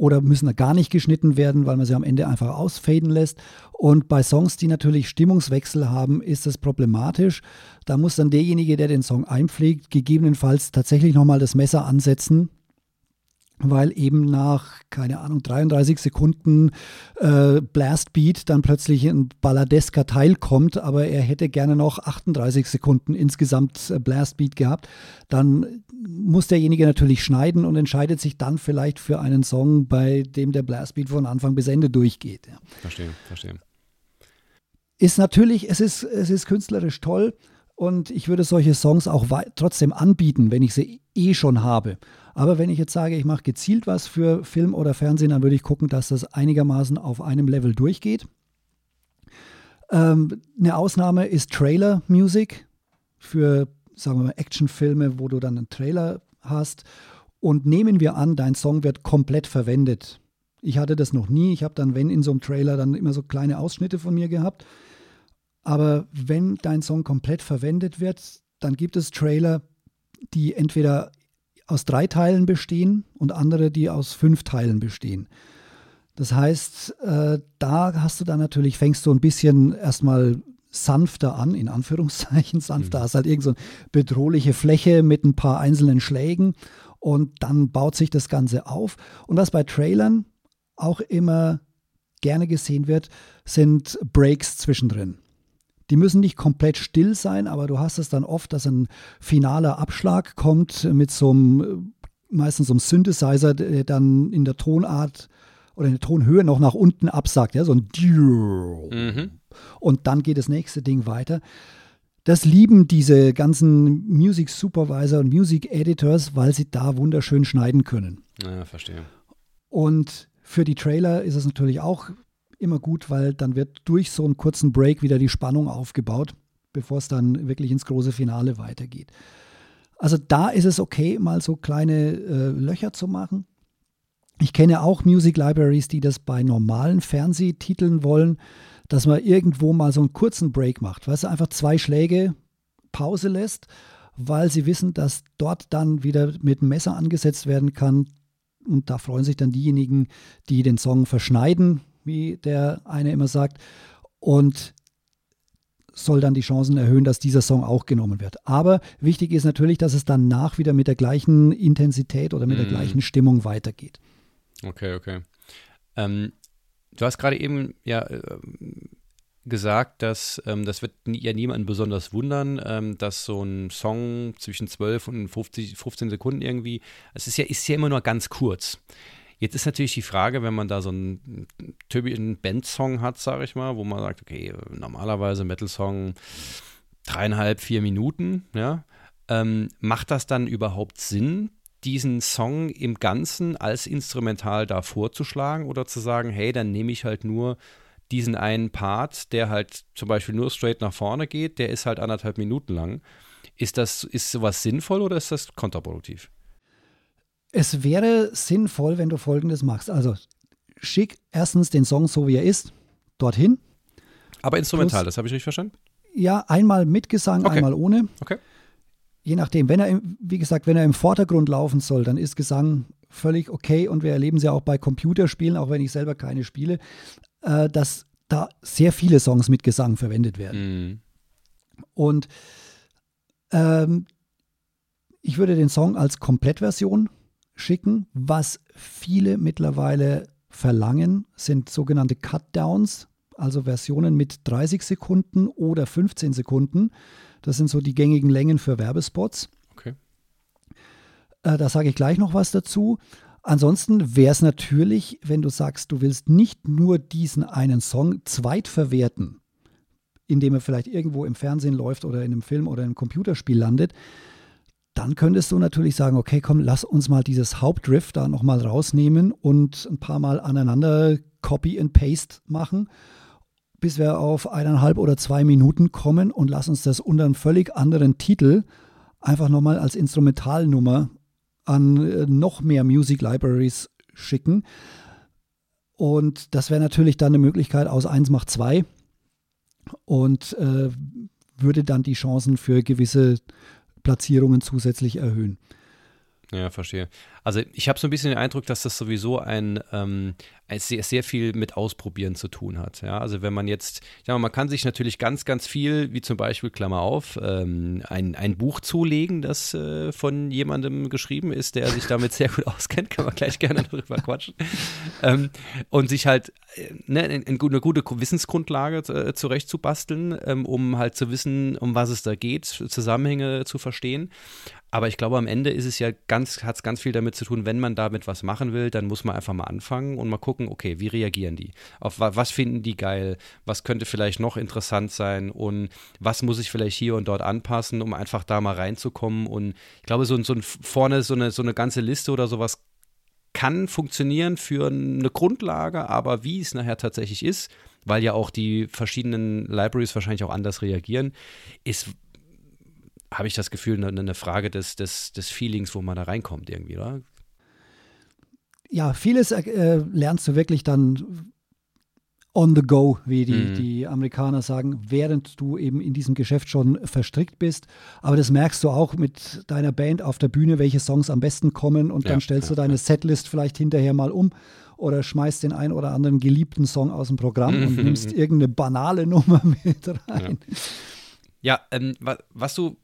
oder müssen gar nicht geschnitten werden, weil man sie am Ende einfach ausfaden lässt. Und bei Songs, die natürlich Stimmungswechsel haben, ist das problematisch. Da muss dann derjenige, der den Song einpflegt, gegebenenfalls tatsächlich nochmal das Messer ansetzen weil eben nach, keine Ahnung, 33 Sekunden äh, Blastbeat dann plötzlich ein balladesker Teil kommt, aber er hätte gerne noch 38 Sekunden insgesamt äh, Blastbeat gehabt, dann muss derjenige natürlich schneiden und entscheidet sich dann vielleicht für einen Song, bei dem der Blastbeat von Anfang bis Ende durchgeht. Ja. Verstehe, verstehe. Ist natürlich, es ist, es ist künstlerisch toll und ich würde solche Songs auch trotzdem anbieten, wenn ich sie eh schon habe. Aber wenn ich jetzt sage, ich mache gezielt was für Film oder Fernsehen, dann würde ich gucken, dass das einigermaßen auf einem Level durchgeht. Ähm, eine Ausnahme ist Trailer Music für, sagen wir mal, Actionfilme, wo du dann einen Trailer hast. Und nehmen wir an, dein Song wird komplett verwendet. Ich hatte das noch nie. Ich habe dann, wenn in so einem Trailer, dann immer so kleine Ausschnitte von mir gehabt. Aber wenn dein Song komplett verwendet wird, dann gibt es Trailer, die entweder aus drei Teilen bestehen und andere, die aus fünf Teilen bestehen. Das heißt, äh, da hast du dann natürlich, fängst du ein bisschen erstmal sanfter an, in Anführungszeichen sanfter, mhm. hast halt irgend so eine bedrohliche Fläche mit ein paar einzelnen Schlägen und dann baut sich das Ganze auf. Und was bei Trailern auch immer gerne gesehen wird, sind Breaks zwischendrin. Die müssen nicht komplett still sein, aber du hast es dann oft, dass ein finaler Abschlag kommt mit so einem, meistens so einem Synthesizer, der dann in der Tonart oder in der Tonhöhe noch nach unten absagt, ja, so ein mhm. und dann geht das nächste Ding weiter. Das lieben diese ganzen Music Supervisor und Music Editors, weil sie da wunderschön schneiden können. Ja, verstehe. Und für die Trailer ist es natürlich auch immer gut, weil dann wird durch so einen kurzen Break wieder die Spannung aufgebaut, bevor es dann wirklich ins große Finale weitergeht. Also da ist es okay, mal so kleine äh, Löcher zu machen. Ich kenne auch Music Libraries, die das bei normalen Fernsehtiteln wollen, dass man irgendwo mal so einen kurzen Break macht. Weißt du, einfach zwei Schläge Pause lässt, weil sie wissen, dass dort dann wieder mit Messer angesetzt werden kann. Und da freuen sich dann diejenigen, die den Song verschneiden, wie der eine immer sagt. Und soll dann die Chancen erhöhen, dass dieser Song auch genommen wird. Aber wichtig ist natürlich, dass es danach wieder mit der gleichen Intensität oder mit mm. der mhm. gleichen Stimmung weitergeht. Okay, okay. Ähm, du hast gerade eben ja äh, gesagt, dass ähm, das wird ja niemanden besonders wundern, ähm, dass so ein Song zwischen 12 und 50, 15 Sekunden irgendwie, es ist ja, ist ja immer nur ganz kurz. Jetzt ist natürlich die Frage, wenn man da so einen typischen Band-Song hat, sage ich mal, wo man sagt, okay, normalerweise Metal-Song dreieinhalb, vier Minuten, ja, ähm, macht das dann überhaupt Sinn, diesen Song im Ganzen als Instrumental da vorzuschlagen oder zu sagen, hey, dann nehme ich halt nur diesen einen Part, der halt zum Beispiel nur straight nach vorne geht, der ist halt anderthalb Minuten lang. Ist das, ist sowas sinnvoll oder ist das kontraproduktiv? Es wäre sinnvoll, wenn du Folgendes machst. Also schick erstens den Song so wie er ist dorthin. Aber instrumental, Plus, das habe ich richtig verstanden? Ja, einmal mit Gesang, okay. einmal ohne. Okay. Je nachdem, wenn er, wie gesagt, wenn er im Vordergrund laufen soll, dann ist Gesang völlig okay und wir erleben es ja auch bei Computerspielen, auch wenn ich selber keine spiele, äh, dass da sehr viele Songs mit Gesang verwendet werden. Mhm. Und ähm, ich würde den Song als Komplettversion schicken. Was viele mittlerweile verlangen, sind sogenannte Cutdowns, also Versionen mit 30 Sekunden oder 15 Sekunden. Das sind so die gängigen Längen für Werbespots. Okay. Äh, da sage ich gleich noch was dazu. Ansonsten wäre es natürlich, wenn du sagst, du willst nicht nur diesen einen Song zweitverwerten, indem er vielleicht irgendwo im Fernsehen läuft oder in einem Film oder in einem Computerspiel landet, dann könntest du natürlich sagen, okay, komm, lass uns mal dieses Hauptriff da nochmal rausnehmen und ein paar Mal aneinander Copy and Paste machen, bis wir auf eineinhalb oder zwei Minuten kommen und lass uns das unter einem völlig anderen Titel einfach nochmal als Instrumentalnummer an äh, noch mehr Music Libraries schicken. Und das wäre natürlich dann eine Möglichkeit aus 1 macht 2 und äh, würde dann die Chancen für gewisse Platzierungen zusätzlich erhöhen. Ja, verstehe. Also ich habe so ein bisschen den Eindruck, dass das sowieso ein, ähm, sehr, sehr viel mit Ausprobieren zu tun hat. Ja, also wenn man jetzt, ja, man kann sich natürlich ganz, ganz viel, wie zum Beispiel, Klammer auf, ähm, ein, ein Buch zulegen, das äh, von jemandem geschrieben ist, der sich damit sehr gut auskennt, kann man gleich gerne darüber quatschen. Ähm, und sich halt äh, ne, eine gute Wissensgrundlage äh, zurechtzubasteln, ähm, um halt zu wissen, um was es da geht, Zusammenhänge zu verstehen. Aber ich glaube, am Ende ist es ja ganz, hat es ganz viel damit zu tun, wenn man damit was machen will, dann muss man einfach mal anfangen und mal gucken, okay, wie reagieren die? Auf was finden die geil? Was könnte vielleicht noch interessant sein? Und was muss ich vielleicht hier und dort anpassen, um einfach da mal reinzukommen? Und ich glaube, so, so ein, vorne so eine, so eine ganze Liste oder sowas kann funktionieren für eine Grundlage, aber wie es nachher tatsächlich ist, weil ja auch die verschiedenen Libraries wahrscheinlich auch anders reagieren, ist habe ich das Gefühl, eine, eine Frage des, des, des Feelings, wo man da reinkommt irgendwie, oder? Ja, vieles äh, lernst du wirklich dann on the go, wie die, mhm. die Amerikaner sagen, während du eben in diesem Geschäft schon verstrickt bist. Aber das merkst du auch mit deiner Band auf der Bühne, welche Songs am besten kommen und ja, dann stellst ja, du deine ja. Setlist vielleicht hinterher mal um oder schmeißt den ein oder anderen geliebten Song aus dem Programm mhm. und nimmst irgendeine banale Nummer mit rein. Ja, ähm, was du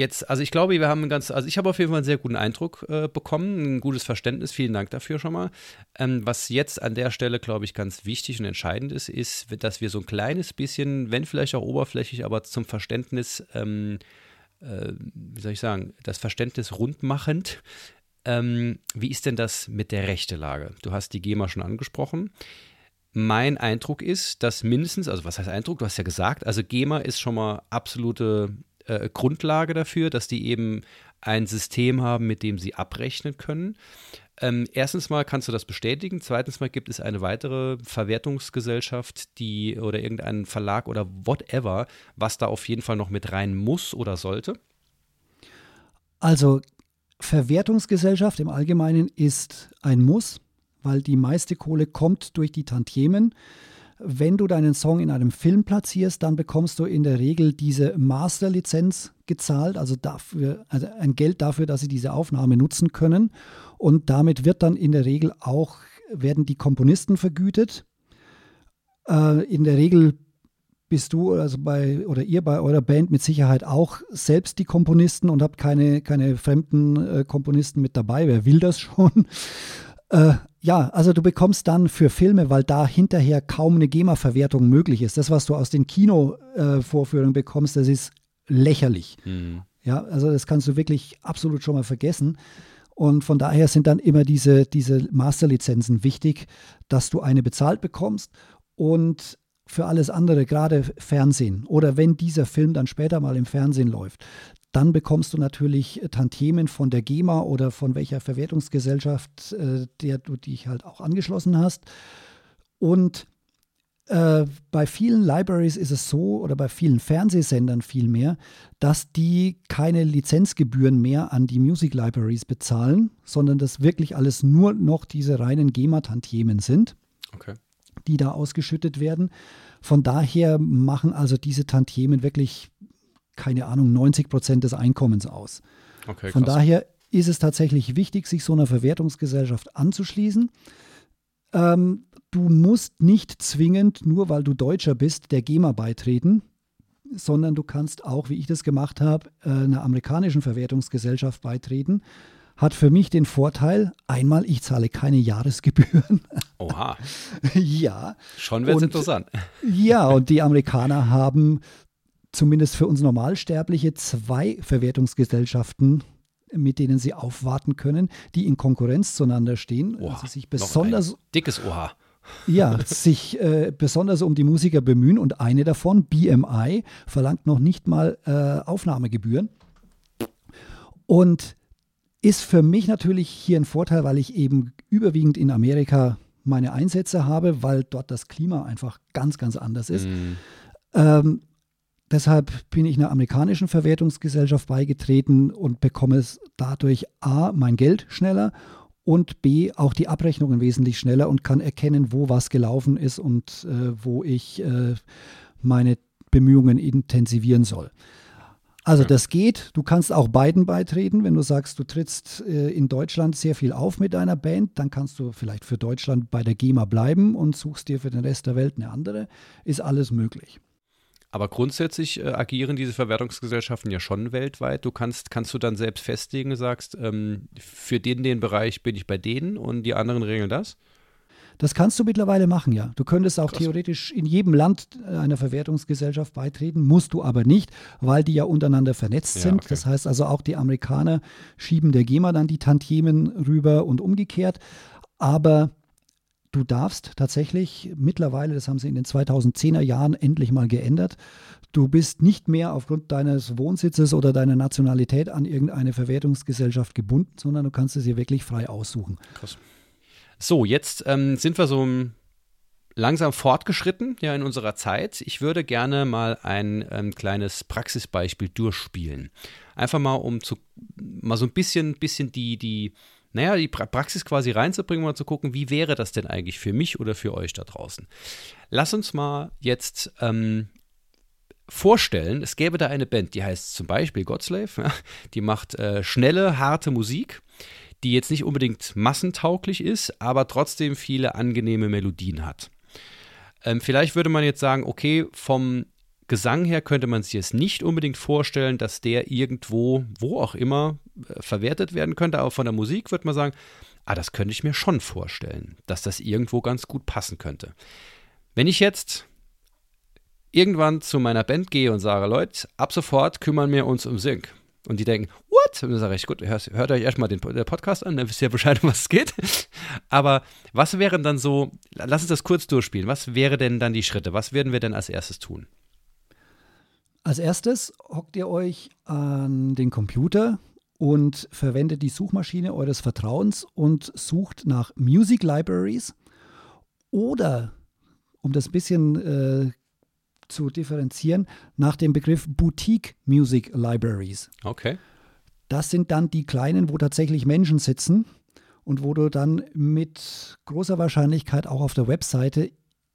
Jetzt, also ich glaube, wir haben ganz, also ich habe auf jeden Fall einen sehr guten Eindruck äh, bekommen, ein gutes Verständnis. Vielen Dank dafür schon mal. Ähm, was jetzt an der Stelle, glaube ich, ganz wichtig und entscheidend ist, ist, dass wir so ein kleines bisschen, wenn vielleicht auch oberflächlich, aber zum Verständnis, ähm, äh, wie soll ich sagen, das Verständnis rundmachend. Ähm, wie ist denn das mit der Rechtelage? Du hast die GEMA schon angesprochen. Mein Eindruck ist, dass mindestens, also was heißt Eindruck? Du hast ja gesagt, also GEMA ist schon mal absolute äh, Grundlage dafür, dass die eben ein System haben, mit dem sie abrechnen können. Ähm, erstens mal kannst du das bestätigen. Zweitens mal gibt es eine weitere Verwertungsgesellschaft, die oder irgendeinen Verlag oder whatever, was da auf jeden Fall noch mit rein muss oder sollte. Also Verwertungsgesellschaft im Allgemeinen ist ein Muss, weil die meiste Kohle kommt durch die Tantiemen. Wenn du deinen Song in einem Film platzierst, dann bekommst du in der Regel diese Masterlizenz gezahlt, also dafür, also ein Geld dafür, dass sie diese Aufnahme nutzen können. Und damit wird dann in der Regel auch, werden die Komponisten vergütet. Äh, in der Regel bist du also bei oder ihr bei eurer Band mit Sicherheit auch selbst die Komponisten und habt keine, keine fremden äh, Komponisten mit dabei. Wer will das schon? Äh, ja, also du bekommst dann für Filme, weil da hinterher kaum eine GEMA-Verwertung möglich ist. Das, was du aus den Kino-Vorführungen äh, bekommst, das ist lächerlich. Mhm. Ja, also das kannst du wirklich absolut schon mal vergessen. Und von daher sind dann immer diese, diese Masterlizenzen wichtig, dass du eine bezahlt bekommst und für alles andere, gerade Fernsehen oder wenn dieser Film dann später mal im Fernsehen läuft, dann bekommst du natürlich Tantiemen von der GEMA oder von welcher Verwertungsgesellschaft, äh, der du dich halt auch angeschlossen hast. Und äh, bei vielen Libraries ist es so, oder bei vielen Fernsehsendern vielmehr, dass die keine Lizenzgebühren mehr an die Music Libraries bezahlen, sondern dass wirklich alles nur noch diese reinen GEMA-Tantiemen sind, okay. die da ausgeschüttet werden. Von daher machen also diese Tantiemen wirklich keine Ahnung, 90 Prozent des Einkommens aus. Okay, Von daher ist es tatsächlich wichtig, sich so einer Verwertungsgesellschaft anzuschließen. Ähm, du musst nicht zwingend, nur weil du Deutscher bist, der GEMA beitreten, sondern du kannst auch, wie ich das gemacht habe, äh, einer amerikanischen Verwertungsgesellschaft beitreten. Hat für mich den Vorteil, einmal, ich zahle keine Jahresgebühren. Oha. ja. Schon wird es interessant. Ja, und die Amerikaner haben zumindest für uns Normalsterbliche zwei Verwertungsgesellschaften, mit denen sie aufwarten können, die in Konkurrenz zueinander stehen. Oha, also sich besonders dickes Oha. Ja, sich äh, besonders um die Musiker bemühen und eine davon, BMI, verlangt noch nicht mal äh, Aufnahmegebühren. Und ist für mich natürlich hier ein Vorteil, weil ich eben überwiegend in Amerika meine Einsätze habe, weil dort das Klima einfach ganz, ganz anders ist. Mm. Ähm, deshalb bin ich einer amerikanischen Verwertungsgesellschaft beigetreten und bekomme es dadurch A, mein Geld schneller und B, auch die Abrechnungen wesentlich schneller und kann erkennen, wo was gelaufen ist und äh, wo ich äh, meine Bemühungen intensivieren soll. Also das geht. Du kannst auch beiden beitreten. Wenn du sagst, du trittst äh, in Deutschland sehr viel auf mit deiner Band, dann kannst du vielleicht für Deutschland bei der GEMA bleiben und suchst dir für den Rest der Welt eine andere. Ist alles möglich. Aber grundsätzlich äh, agieren diese Verwertungsgesellschaften ja schon weltweit. Du kannst, kannst du dann selbst festlegen, sagst, ähm, für den, den Bereich bin ich bei denen und die anderen regeln das? Das kannst du mittlerweile machen, ja. Du könntest auch Krass. theoretisch in jedem Land äh, einer Verwertungsgesellschaft beitreten, musst du aber nicht, weil die ja untereinander vernetzt ja, sind. Okay. Das heißt also auch die Amerikaner schieben der GEMA dann die Tantiemen rüber und umgekehrt. Aber du darfst tatsächlich mittlerweile, das haben sie in den 2010er Jahren endlich mal geändert, du bist nicht mehr aufgrund deines Wohnsitzes oder deiner Nationalität an irgendeine Verwertungsgesellschaft gebunden, sondern du kannst es dir wirklich frei aussuchen. Krass. So, jetzt ähm, sind wir so langsam fortgeschritten ja in unserer Zeit. Ich würde gerne mal ein ähm, kleines Praxisbeispiel durchspielen. Einfach mal, um zu mal so ein bisschen, bisschen die, die, naja, die Praxis quasi reinzubringen mal zu gucken, wie wäre das denn eigentlich für mich oder für euch da draußen. Lass uns mal jetzt ähm, vorstellen, es gäbe da eine Band, die heißt zum Beispiel Godslave, die macht äh, schnelle, harte Musik die jetzt nicht unbedingt massentauglich ist, aber trotzdem viele angenehme Melodien hat. Ähm, vielleicht würde man jetzt sagen, okay, vom Gesang her könnte man sich jetzt nicht unbedingt vorstellen, dass der irgendwo, wo auch immer, verwertet werden könnte, aber von der Musik würde man sagen, ah, das könnte ich mir schon vorstellen, dass das irgendwo ganz gut passen könnte. Wenn ich jetzt irgendwann zu meiner Band gehe und sage, Leute, ab sofort kümmern wir uns um Sync. Und die denken, what? Und dann sage ich, gut, hört, hört euch erstmal den, Podcast an, dann wisst ihr Bescheid, um was es geht. Aber was wären dann so, lass uns das kurz durchspielen, was wäre denn dann die Schritte? Was werden wir denn als erstes tun? Als erstes hockt ihr euch an den Computer und verwendet die Suchmaschine eures Vertrauens und sucht nach Music Libraries oder, um das ein bisschen äh, zu differenzieren nach dem Begriff Boutique Music Libraries. Okay. Das sind dann die kleinen, wo tatsächlich Menschen sitzen und wo du dann mit großer Wahrscheinlichkeit auch auf der Webseite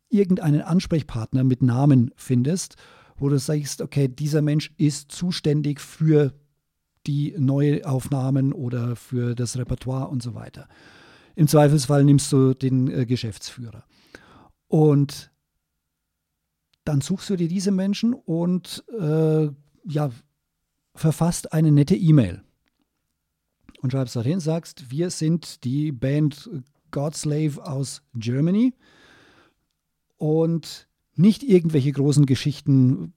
irgendeinen Ansprechpartner mit Namen findest, wo du sagst, okay, dieser Mensch ist zuständig für die Neuaufnahmen oder für das Repertoire und so weiter. Im Zweifelsfall nimmst du den äh, Geschäftsführer. Und dann suchst du dir diese Menschen und äh, ja, verfasst eine nette E-Mail. Und schreibst dorthin, sagst, wir sind die Band Godslave aus Germany und nicht irgendwelche großen Geschichten,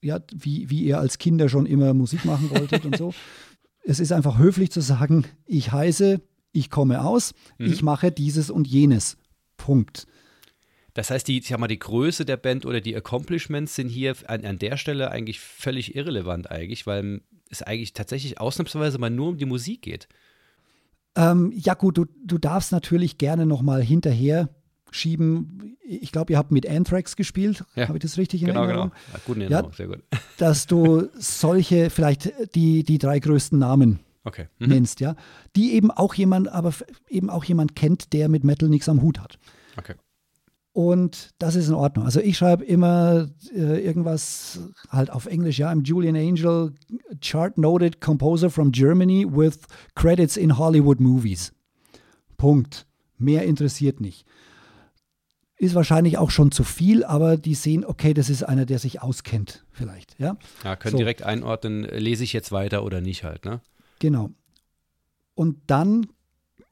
ja, wie, wie ihr als Kinder schon immer Musik machen wolltet und so. Es ist einfach höflich zu sagen, ich heiße, ich komme aus, mhm. ich mache dieses und jenes. Punkt. Das heißt, die, ich sag mal, die Größe der Band oder die Accomplishments sind hier an, an der Stelle eigentlich völlig irrelevant eigentlich, weil es eigentlich tatsächlich ausnahmsweise mal nur um die Musik geht. Ähm, ja gut, du, du darfst natürlich gerne nochmal hinterher schieben. Ich glaube, ihr habt mit Anthrax gespielt. Ja. Habe ich das richtig in genau, Erinnerung? Genau, ja, gut in Erinnerung, ja, sehr gut. Dass du solche, vielleicht die, die drei größten Namen okay. mhm. nennst, ja. Die eben auch jemand, aber eben auch jemand kennt, der mit Metal nichts am Hut hat. Okay. Und das ist in Ordnung. Also ich schreibe immer äh, irgendwas halt auf Englisch, ja, I'm Julian Angel, chart-noted composer from Germany with credits in Hollywood movies. Punkt. Mehr interessiert nicht. Ist wahrscheinlich auch schon zu viel, aber die sehen, okay, das ist einer, der sich auskennt, vielleicht. Ja, ja können so. direkt einordnen, lese ich jetzt weiter oder nicht halt, ne? Genau. Und dann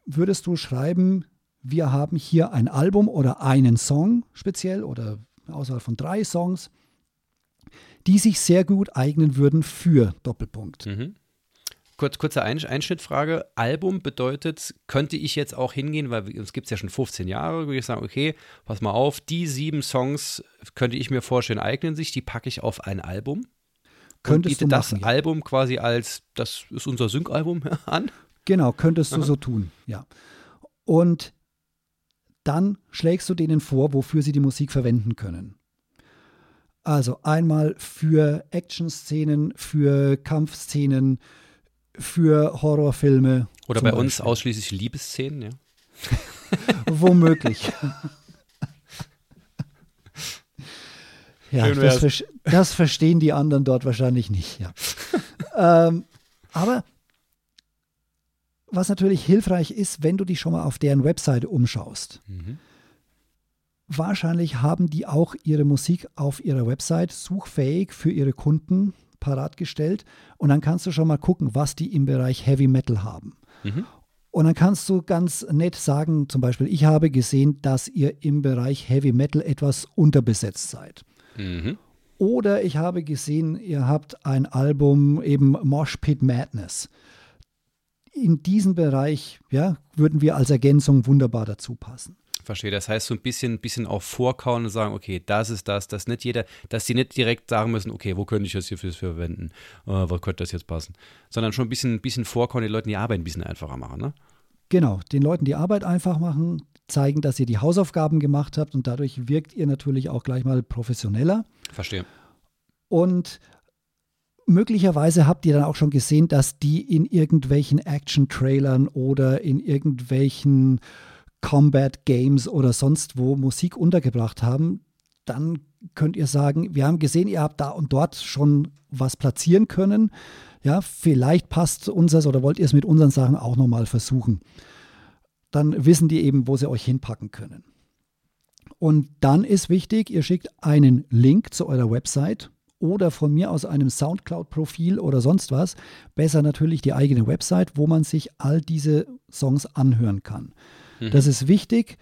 würdest du schreiben, wir haben hier ein Album oder einen Song speziell oder eine Auswahl von drei Songs, die sich sehr gut eignen würden für Doppelpunkt. Mhm. Kurz, kurze Einschnittfrage. Album bedeutet, könnte ich jetzt auch hingehen, weil es gibt es ja schon 15 Jahre, würde ich sagen, okay, pass mal auf, die sieben Songs könnte ich mir vorstellen, eignen sich, die packe ich auf ein Album? Könntest und du machen, das ja. Album quasi als, das ist unser Sync-Album an? Genau, könntest du Aha. so tun, ja. Und dann schlägst du denen vor, wofür sie die Musik verwenden können. Also einmal für Action-Szenen, für Kampfszenen, für Horrorfilme. Oder bei Beispiel. uns ausschließlich Liebesszenen, ja. Womöglich. ja, das, das, verstehen die anderen dort wahrscheinlich nicht, ja. ähm, aber was natürlich hilfreich ist, wenn du dich schon mal auf deren Webseite umschaust. Mhm. Wahrscheinlich haben die auch ihre Musik auf ihrer Website suchfähig für ihre Kunden parat gestellt. Und dann kannst du schon mal gucken, was die im Bereich Heavy Metal haben. Mhm. Und dann kannst du ganz nett sagen, zum Beispiel, ich habe gesehen, dass ihr im Bereich Heavy Metal etwas unterbesetzt seid. Mhm. Oder ich habe gesehen, ihr habt ein Album eben Mosh Pit Madness in diesem Bereich ja, würden wir als Ergänzung wunderbar dazu passen. Verstehe. Das heißt, so ein bisschen, bisschen auch vorkauen und sagen, okay, das ist das, dass nicht jeder, dass sie nicht direkt sagen müssen, okay, wo könnte ich das hier für verwenden? Äh, wo könnte das jetzt passen? Sondern schon ein bisschen, bisschen vorkauen, den Leuten die Arbeit ein bisschen einfacher machen, ne? Genau, den Leuten die Arbeit einfach machen, zeigen, dass ihr die Hausaufgaben gemacht habt und dadurch wirkt ihr natürlich auch gleich mal professioneller. Verstehe. Und möglicherweise habt ihr dann auch schon gesehen, dass die in irgendwelchen Action-Trailern oder in irgendwelchen Combat-Games oder sonst wo Musik untergebracht haben. Dann könnt ihr sagen, wir haben gesehen, ihr habt da und dort schon was platzieren können. Ja, vielleicht passt unseres oder wollt ihr es mit unseren Sachen auch nochmal versuchen. Dann wissen die eben, wo sie euch hinpacken können. Und dann ist wichtig, ihr schickt einen Link zu eurer Website oder von mir aus einem Soundcloud-Profil oder sonst was. Besser natürlich die eigene Website, wo man sich all diese Songs anhören kann. Mhm. Das ist wichtig.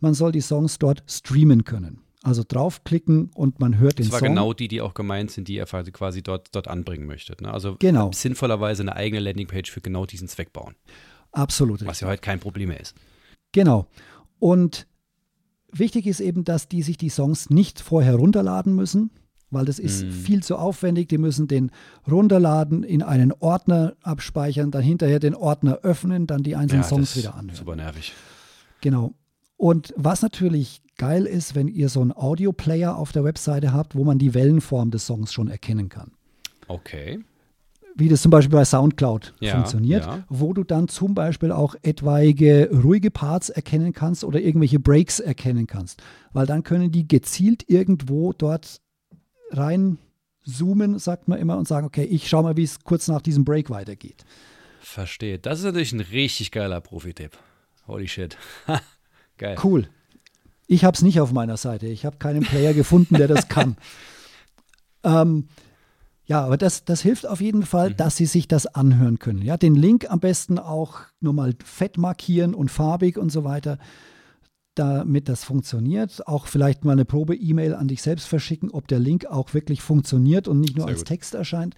Man soll die Songs dort streamen können. Also draufklicken und man hört den Song. Das war genau die, die auch gemeint sind, die ihr quasi dort, dort anbringen möchtet. Ne? Also genau. sinnvollerweise eine eigene Landingpage für genau diesen Zweck bauen. Absolut. Was ja heute kein Problem mehr ist. Genau. Und wichtig ist eben, dass die sich die Songs nicht vorher runterladen müssen weil das ist mhm. viel zu aufwendig. Die müssen den runterladen, in einen Ordner abspeichern, dann hinterher den Ordner öffnen, dann die einzelnen ja, Songs wieder anhören. Super nervig. Genau. Und was natürlich geil ist, wenn ihr so einen Audio-Player auf der Webseite habt, wo man die Wellenform des Songs schon erkennen kann. Okay. Wie das zum Beispiel bei Soundcloud ja, funktioniert, ja. wo du dann zum Beispiel auch etwaige ruhige Parts erkennen kannst oder irgendwelche Breaks erkennen kannst. Weil dann können die gezielt irgendwo dort reinzoomen, sagt man immer, und sagen, okay, ich schaue mal, wie es kurz nach diesem Break weitergeht. Verstehe. Das ist natürlich ein richtig geiler Profi-Tipp. Holy shit. Geil. Cool. Ich habe es nicht auf meiner Seite. Ich habe keinen Player gefunden, der das kann. Ähm, ja, aber das, das hilft auf jeden Fall, mhm. dass Sie sich das anhören können. Ja, den Link am besten auch nur mal fett markieren und farbig und so weiter damit das funktioniert. Auch vielleicht mal eine Probe-E-Mail an dich selbst verschicken, ob der Link auch wirklich funktioniert und nicht nur Sehr als gut. Text erscheint.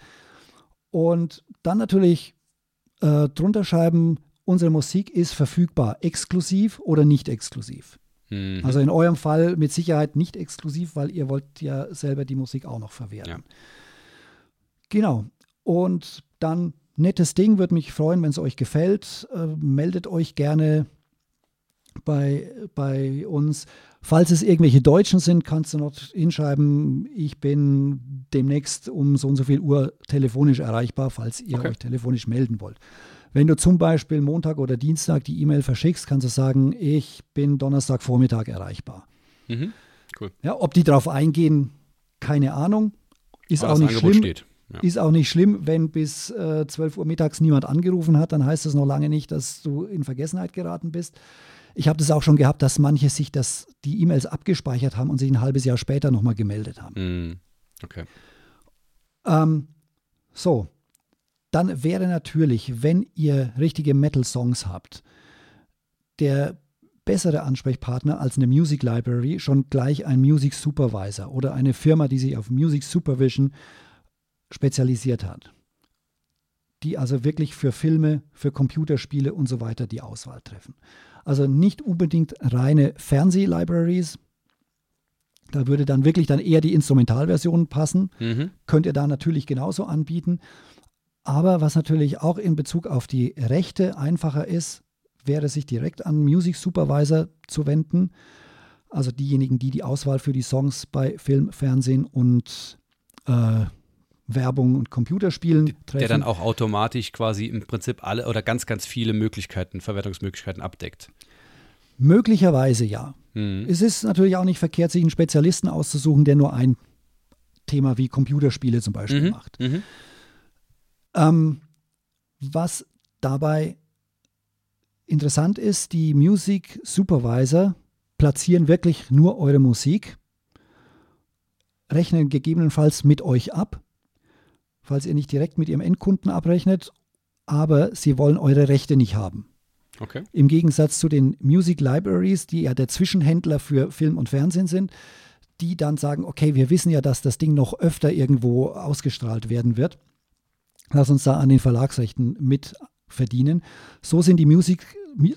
Und dann natürlich äh, drunter schreiben, unsere Musik ist verfügbar, exklusiv oder nicht exklusiv. Mhm. Also in eurem Fall mit Sicherheit nicht exklusiv, weil ihr wollt ja selber die Musik auch noch verwerten. Ja. Genau. Und dann nettes Ding, würde mich freuen, wenn es euch gefällt. Äh, meldet euch gerne bei, bei uns. Falls es irgendwelche Deutschen sind, kannst du noch hinschreiben, ich bin demnächst um so und so viel Uhr telefonisch erreichbar, falls ihr okay. euch telefonisch melden wollt. Wenn du zum Beispiel Montag oder Dienstag die E-Mail verschickst, kannst du sagen, ich bin Donnerstagvormittag erreichbar. Mhm. Cool. Ja, ob die darauf eingehen, keine Ahnung. Ist Aber auch nicht Angebot schlimm. Ja. Ist auch nicht schlimm, wenn bis äh, 12 Uhr mittags niemand angerufen hat, dann heißt das noch lange nicht, dass du in Vergessenheit geraten bist. Ich habe das auch schon gehabt, dass manche sich das, die E-Mails abgespeichert haben und sich ein halbes Jahr später nochmal gemeldet haben. Mm, okay. Ähm, so, dann wäre natürlich, wenn ihr richtige Metal-Songs habt, der bessere Ansprechpartner als eine Music Library schon gleich ein Music Supervisor oder eine Firma, die sich auf Music Supervision spezialisiert hat. Die also wirklich für Filme, für Computerspiele und so weiter die Auswahl treffen. Also nicht unbedingt reine Fernseh-Libraries, Da würde dann wirklich dann eher die Instrumentalversion passen. Mhm. Könnt ihr da natürlich genauso anbieten. Aber was natürlich auch in Bezug auf die Rechte einfacher ist, wäre sich direkt an Music Supervisor zu wenden. Also diejenigen, die die Auswahl für die Songs bei Film, Fernsehen und äh, Werbung und Computerspielen treffen. Der dann auch automatisch quasi im Prinzip alle oder ganz, ganz viele Möglichkeiten, Verwertungsmöglichkeiten abdeckt. Möglicherweise ja. Mhm. Es ist natürlich auch nicht verkehrt, sich einen Spezialisten auszusuchen, der nur ein Thema wie Computerspiele zum Beispiel mhm. macht. Mhm. Ähm, was dabei interessant ist, die Music Supervisor platzieren wirklich nur eure Musik, rechnen gegebenenfalls mit euch ab, falls ihr nicht direkt mit ihrem Endkunden abrechnet, aber sie wollen eure Rechte nicht haben. Okay. Im Gegensatz zu den Music Libraries, die ja der Zwischenhändler für Film und Fernsehen sind, die dann sagen, okay, wir wissen ja, dass das Ding noch öfter irgendwo ausgestrahlt werden wird. Lass uns da an den Verlagsrechten mit verdienen. So sind die Music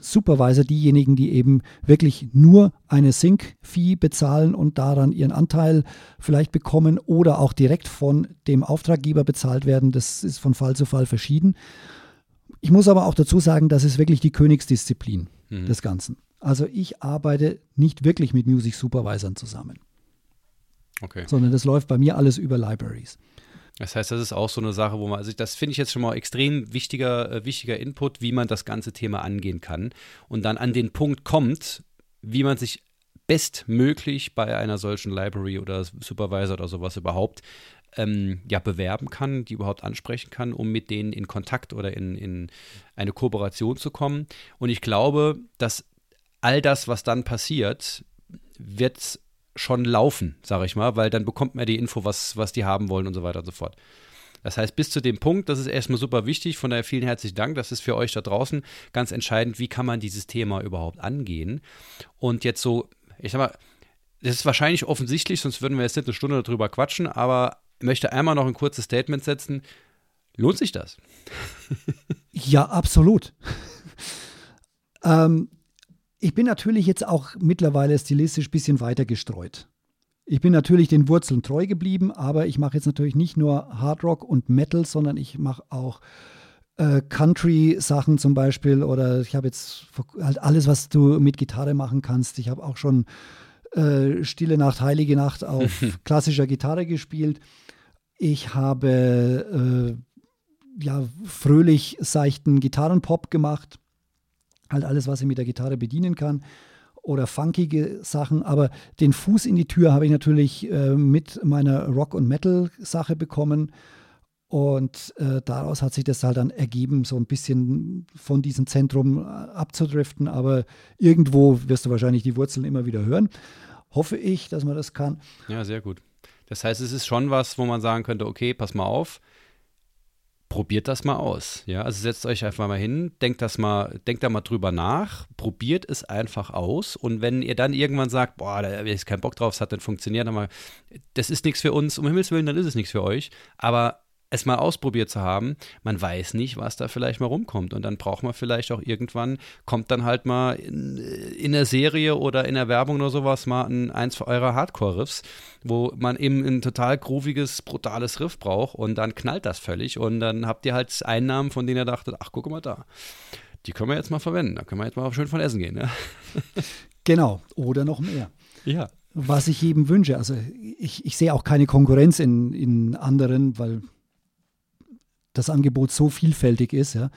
Supervisor diejenigen, die eben wirklich nur eine Sync-Fee bezahlen und daran ihren Anteil vielleicht bekommen oder auch direkt von dem Auftraggeber bezahlt werden. Das ist von Fall zu Fall verschieden. Ich muss aber auch dazu sagen, das ist wirklich die Königsdisziplin mhm. des Ganzen. Also ich arbeite nicht wirklich mit Music Supervisern zusammen. Okay. Sondern das läuft bei mir alles über Libraries. Das heißt, das ist auch so eine Sache, wo man, also das finde ich jetzt schon mal extrem wichtiger, äh, wichtiger Input, wie man das ganze Thema angehen kann und dann an den Punkt kommt, wie man sich bestmöglich bei einer solchen Library oder Supervisor oder sowas überhaupt ähm, ja, bewerben kann, die überhaupt ansprechen kann, um mit denen in Kontakt oder in, in eine Kooperation zu kommen. Und ich glaube, dass all das, was dann passiert, wird schon laufen, sage ich mal, weil dann bekommt man die Info, was, was die haben wollen und so weiter und so fort. Das heißt, bis zu dem Punkt, das ist erstmal super wichtig, von daher vielen herzlichen Dank, das ist für euch da draußen ganz entscheidend, wie kann man dieses Thema überhaupt angehen. Und jetzt so, ich sag mal, das ist wahrscheinlich offensichtlich, sonst würden wir jetzt nicht eine Stunde darüber quatschen, aber ich möchte einmal noch ein kurzes Statement setzen. Lohnt sich das? ja, absolut. ähm, ich bin natürlich jetzt auch mittlerweile stilistisch ein bisschen weiter gestreut. Ich bin natürlich den Wurzeln treu geblieben, aber ich mache jetzt natürlich nicht nur Hard Rock und Metal, sondern ich mache auch äh, Country-Sachen zum Beispiel oder ich habe jetzt halt alles, was du mit Gitarre machen kannst. Ich habe auch schon äh, Stille Nacht, Heilige Nacht auf klassischer Gitarre gespielt. Ich habe äh, ja fröhlich seichten Gitarrenpop gemacht halt alles, was ich mit der Gitarre bedienen kann oder funkige Sachen. Aber den Fuß in die Tür habe ich natürlich äh, mit meiner Rock- und Metal-Sache bekommen. Und äh, daraus hat sich das halt dann ergeben, so ein bisschen von diesem Zentrum äh, abzudriften. Aber irgendwo wirst du wahrscheinlich die Wurzeln immer wieder hören. Hoffe ich, dass man das kann. Ja, sehr gut. Das heißt, es ist schon was, wo man sagen könnte, okay, pass mal auf, probiert das mal aus. Ja, also setzt euch einfach mal hin, denkt das mal, denkt da mal drüber nach, probiert es einfach aus und wenn ihr dann irgendwann sagt, boah, da habe ich keinen Bock drauf, es hat dann funktioniert, dann mal, das ist nichts für uns, um Himmels Willen, dann ist es nichts für euch, aber es mal ausprobiert zu haben, man weiß nicht, was da vielleicht mal rumkommt. Und dann braucht man vielleicht auch irgendwann, kommt dann halt mal in, in der Serie oder in der Werbung oder sowas mal ein, eins eurer Hardcore-Riffs, wo man eben ein total grooviges, brutales Riff braucht und dann knallt das völlig und dann habt ihr halt Einnahmen, von denen ihr dachtet, ach, guck mal da. Die können wir jetzt mal verwenden, da können wir jetzt mal schön von essen gehen. Ja? Genau, oder noch mehr. Ja was ich jedem wünsche. Also ich, ich sehe auch keine Konkurrenz in, in anderen, weil das Angebot so vielfältig ist, ja.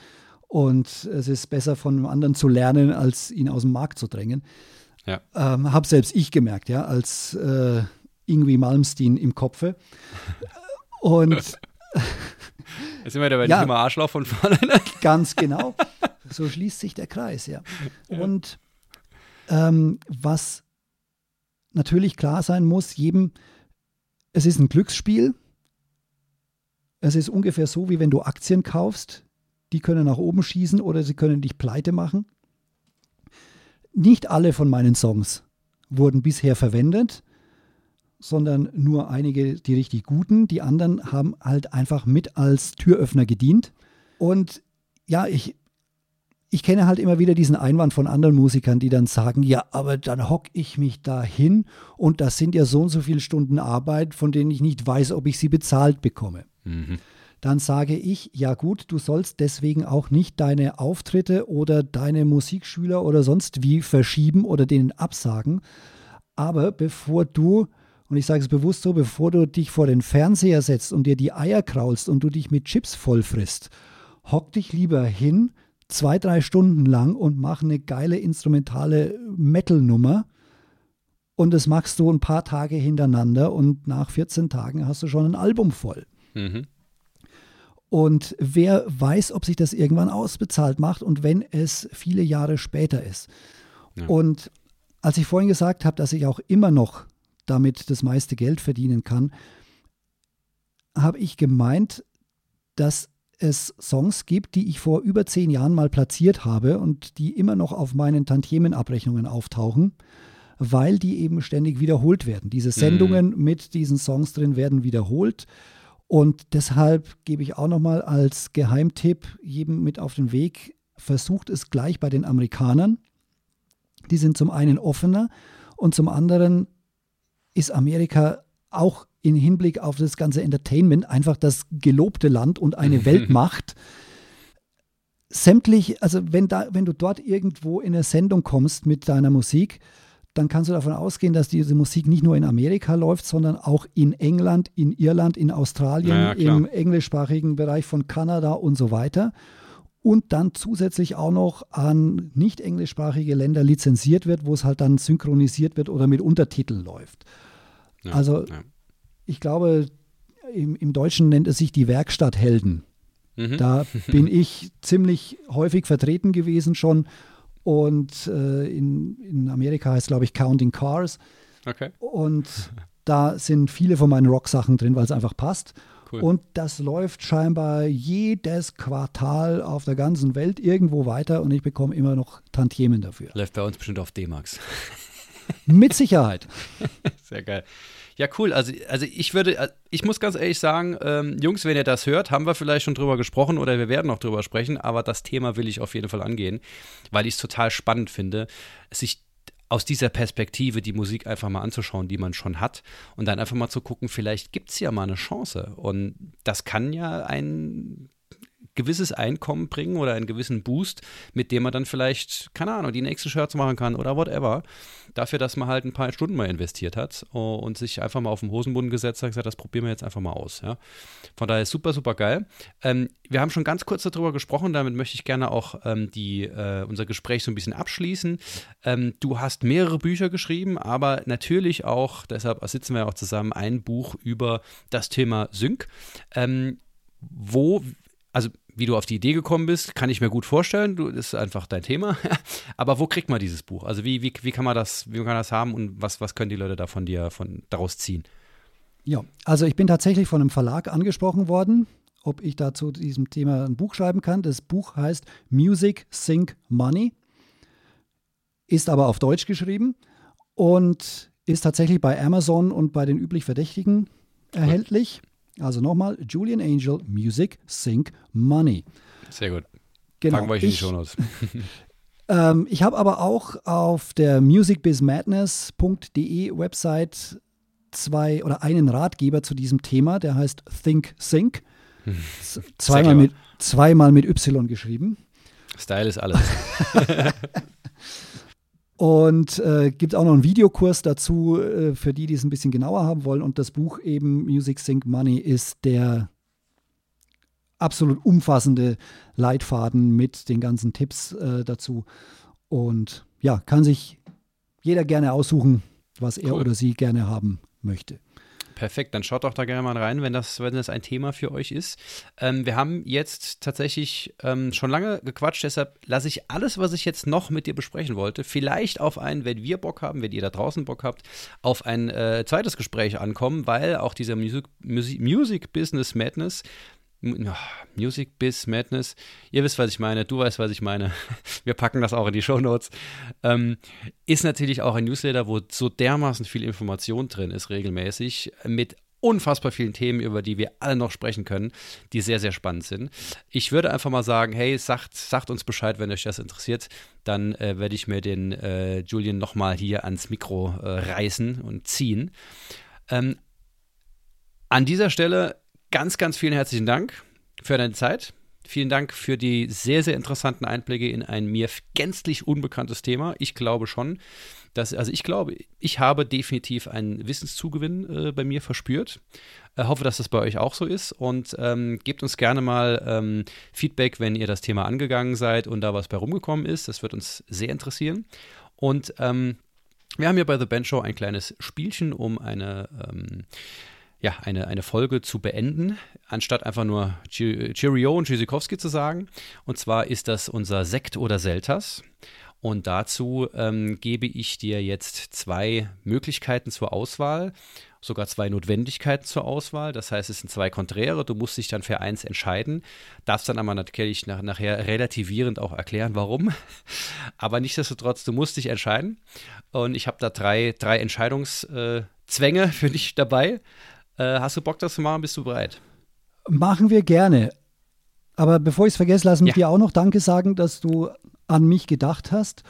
Und es ist besser von einem anderen zu lernen, als ihn aus dem Markt zu drängen. Ja. Ähm, Habe selbst ich gemerkt, ja, als äh, Ingwie Malmsteen im Kopfe. Und Jetzt sind wir dabei ja, Thema Arschloch von vorne. Ne? Ganz genau. So schließt sich der Kreis, ja. ja. Und ähm, was natürlich klar sein muss, jedem, es ist ein Glücksspiel es ist ungefähr so, wie wenn du Aktien kaufst. Die können nach oben schießen oder sie können dich pleite machen. Nicht alle von meinen Songs wurden bisher verwendet, sondern nur einige, die richtig guten. Die anderen haben halt einfach mit als Türöffner gedient. Und ja, ich, ich kenne halt immer wieder diesen Einwand von anderen Musikern, die dann sagen, ja, aber dann hocke ich mich da hin und das sind ja so und so viele Stunden Arbeit, von denen ich nicht weiß, ob ich sie bezahlt bekomme. Mhm. Dann sage ich, ja gut, du sollst deswegen auch nicht deine Auftritte oder deine Musikschüler oder sonst wie verschieben oder denen absagen. Aber bevor du und ich sage es bewusst so, bevor du dich vor den Fernseher setzt und dir die Eier kraulst und du dich mit Chips vollfrisst, hock dich lieber hin, zwei, drei Stunden lang und mach eine geile instrumentale Metal-Nummer. Und das machst du ein paar Tage hintereinander und nach 14 Tagen hast du schon ein Album voll. Mhm. Und wer weiß, ob sich das irgendwann ausbezahlt macht und wenn es viele Jahre später ist. Ja. Und als ich vorhin gesagt habe, dass ich auch immer noch damit das meiste Geld verdienen kann, habe ich gemeint, dass es Songs gibt, die ich vor über zehn Jahren mal platziert habe und die immer noch auf meinen Tantiemenabrechnungen auftauchen, weil die eben ständig wiederholt werden. Diese mhm. Sendungen mhm. mit diesen Songs drin werden wiederholt. Und deshalb gebe ich auch nochmal als Geheimtipp jedem mit auf den Weg, versucht es gleich bei den Amerikanern. Die sind zum einen offener und zum anderen ist Amerika auch in Hinblick auf das ganze Entertainment einfach das gelobte Land und eine Weltmacht. Sämtlich, also wenn, da, wenn du dort irgendwo in eine Sendung kommst mit deiner Musik, dann kannst du davon ausgehen, dass diese Musik nicht nur in Amerika läuft, sondern auch in England, in Irland, in Australien, ja, im englischsprachigen Bereich von Kanada und so weiter. Und dann zusätzlich auch noch an nicht englischsprachige Länder lizenziert wird, wo es halt dann synchronisiert wird oder mit Untertiteln läuft. Ja, also ja. ich glaube, im, im, Deutschen nennt es sich die Werkstatthelden. Mhm. Da bin ich ziemlich häufig vertreten gewesen schon. Und äh, in, in Amerika heißt, glaube ich, Counting Cars. Okay. Und da sind viele von meinen Rock-Sachen drin, weil es einfach passt. Cool. Und das läuft scheinbar jedes Quartal auf der ganzen Welt irgendwo weiter und ich bekomme immer noch Tantiemen dafür. Läuft bei uns bestimmt auf D-Max. Mit Sicherheit. Sehr geil. Ja, cool. Also, also ich würde, äh, ich muss ganz ehrlich sagen, ähm, Jungs, wenn ihr das hört, haben wir vielleicht schon drüber gesprochen oder wir werden noch drüber sprechen, aber das Thema will ich auf jeden Fall angehen, weil ich es total spannend finde, sich aus dieser Perspektive die Musik einfach mal anzuschauen, die man schon hat und dann einfach mal zu gucken, vielleicht gibt es ja mal eine Chance. Und das kann ja ein gewisses Einkommen bringen oder einen gewissen Boost, mit dem man dann vielleicht, keine Ahnung, die nächsten Shirts machen kann oder whatever. Dafür, dass man halt ein paar Stunden mal investiert hat und sich einfach mal auf den Hosenboden gesetzt hat und gesagt, das probieren wir jetzt einfach mal aus. Ja. Von daher super, super geil. Ähm, wir haben schon ganz kurz darüber gesprochen, damit möchte ich gerne auch ähm, die, äh, unser Gespräch so ein bisschen abschließen. Ähm, du hast mehrere Bücher geschrieben, aber natürlich auch, deshalb sitzen wir auch zusammen, ein Buch über das Thema Sync. Ähm, wo, also wie du auf die Idee gekommen bist, kann ich mir gut vorstellen. Du, das ist einfach dein Thema. Aber wo kriegt man dieses Buch? Also wie, wie, wie kann man das, wie kann man das haben und was, was können die Leute da von dir von, daraus ziehen? Ja, also ich bin tatsächlich von einem Verlag angesprochen worden, ob ich da zu diesem Thema ein Buch schreiben kann. Das Buch heißt Music, Sync, Money, ist aber auf Deutsch geschrieben und ist tatsächlich bei Amazon und bei den üblich Verdächtigen erhältlich. Gut. Also nochmal, Julian Angel, Music, Sync, Money. Sehr gut. Genau. Packen wir euch in die Shownotes. ähm, ich habe aber auch auf der musicbizmadness.de Website zwei oder einen Ratgeber zu diesem Thema, der heißt Think Sync. Hm. Zweimal mit, zweimal mit Y geschrieben. Style ist alles. Und äh, gibt auch noch einen Videokurs dazu, äh, für die, die es ein bisschen genauer haben wollen. Und das Buch eben Music Sync Money ist der absolut umfassende Leitfaden mit den ganzen Tipps äh, dazu. Und ja, kann sich jeder gerne aussuchen, was er cool. oder sie gerne haben möchte. Perfekt, dann schaut doch da gerne mal rein, wenn das, wenn das ein Thema für euch ist. Ähm, wir haben jetzt tatsächlich ähm, schon lange gequatscht, deshalb lasse ich alles, was ich jetzt noch mit dir besprechen wollte, vielleicht auf ein, wenn wir Bock haben, wenn ihr da draußen Bock habt, auf ein äh, zweites Gespräch ankommen, weil auch dieser Music, Music, Music Business Madness Music Biz Madness. Ihr wisst, was ich meine. Du weißt, was ich meine. Wir packen das auch in die Show Notes. Ähm, ist natürlich auch ein Newsletter, wo so dermaßen viel Information drin ist, regelmäßig, mit unfassbar vielen Themen, über die wir alle noch sprechen können, die sehr, sehr spannend sind. Ich würde einfach mal sagen, hey, sagt, sagt uns Bescheid, wenn euch das interessiert. Dann äh, werde ich mir den äh, Julian nochmal hier ans Mikro äh, reißen und ziehen. Ähm, an dieser Stelle ganz, ganz vielen herzlichen Dank für deine Zeit. Vielen Dank für die sehr, sehr interessanten Einblicke in ein mir gänzlich unbekanntes Thema. Ich glaube schon, dass, also ich glaube, ich habe definitiv einen Wissenszugewinn äh, bei mir verspürt. Äh, hoffe, dass das bei euch auch so ist und ähm, gebt uns gerne mal ähm, Feedback, wenn ihr das Thema angegangen seid und da was bei rumgekommen ist. Das wird uns sehr interessieren. Und ähm, wir haben hier bei The Band Show ein kleines Spielchen, um eine ähm, ja, eine, eine Folge zu beenden, anstatt einfach nur Cheerio und Tschüssikowski zu sagen. Und zwar ist das unser Sekt oder Selters. Und dazu ähm, gebe ich dir jetzt zwei Möglichkeiten zur Auswahl, sogar zwei Notwendigkeiten zur Auswahl. Das heißt, es sind zwei Konträre. Du musst dich dann für eins entscheiden, darfst dann aber natürlich nach, nachher relativierend auch erklären, warum. Aber nichtsdestotrotz, du musst dich entscheiden. Und ich habe da drei, drei Entscheidungszwänge äh, für dich dabei. Äh, hast du Bock, das zu machen? Bist du bereit? Machen wir gerne. Aber bevor ich es vergesse, lass mich ja. dir auch noch Danke sagen, dass du an mich gedacht hast.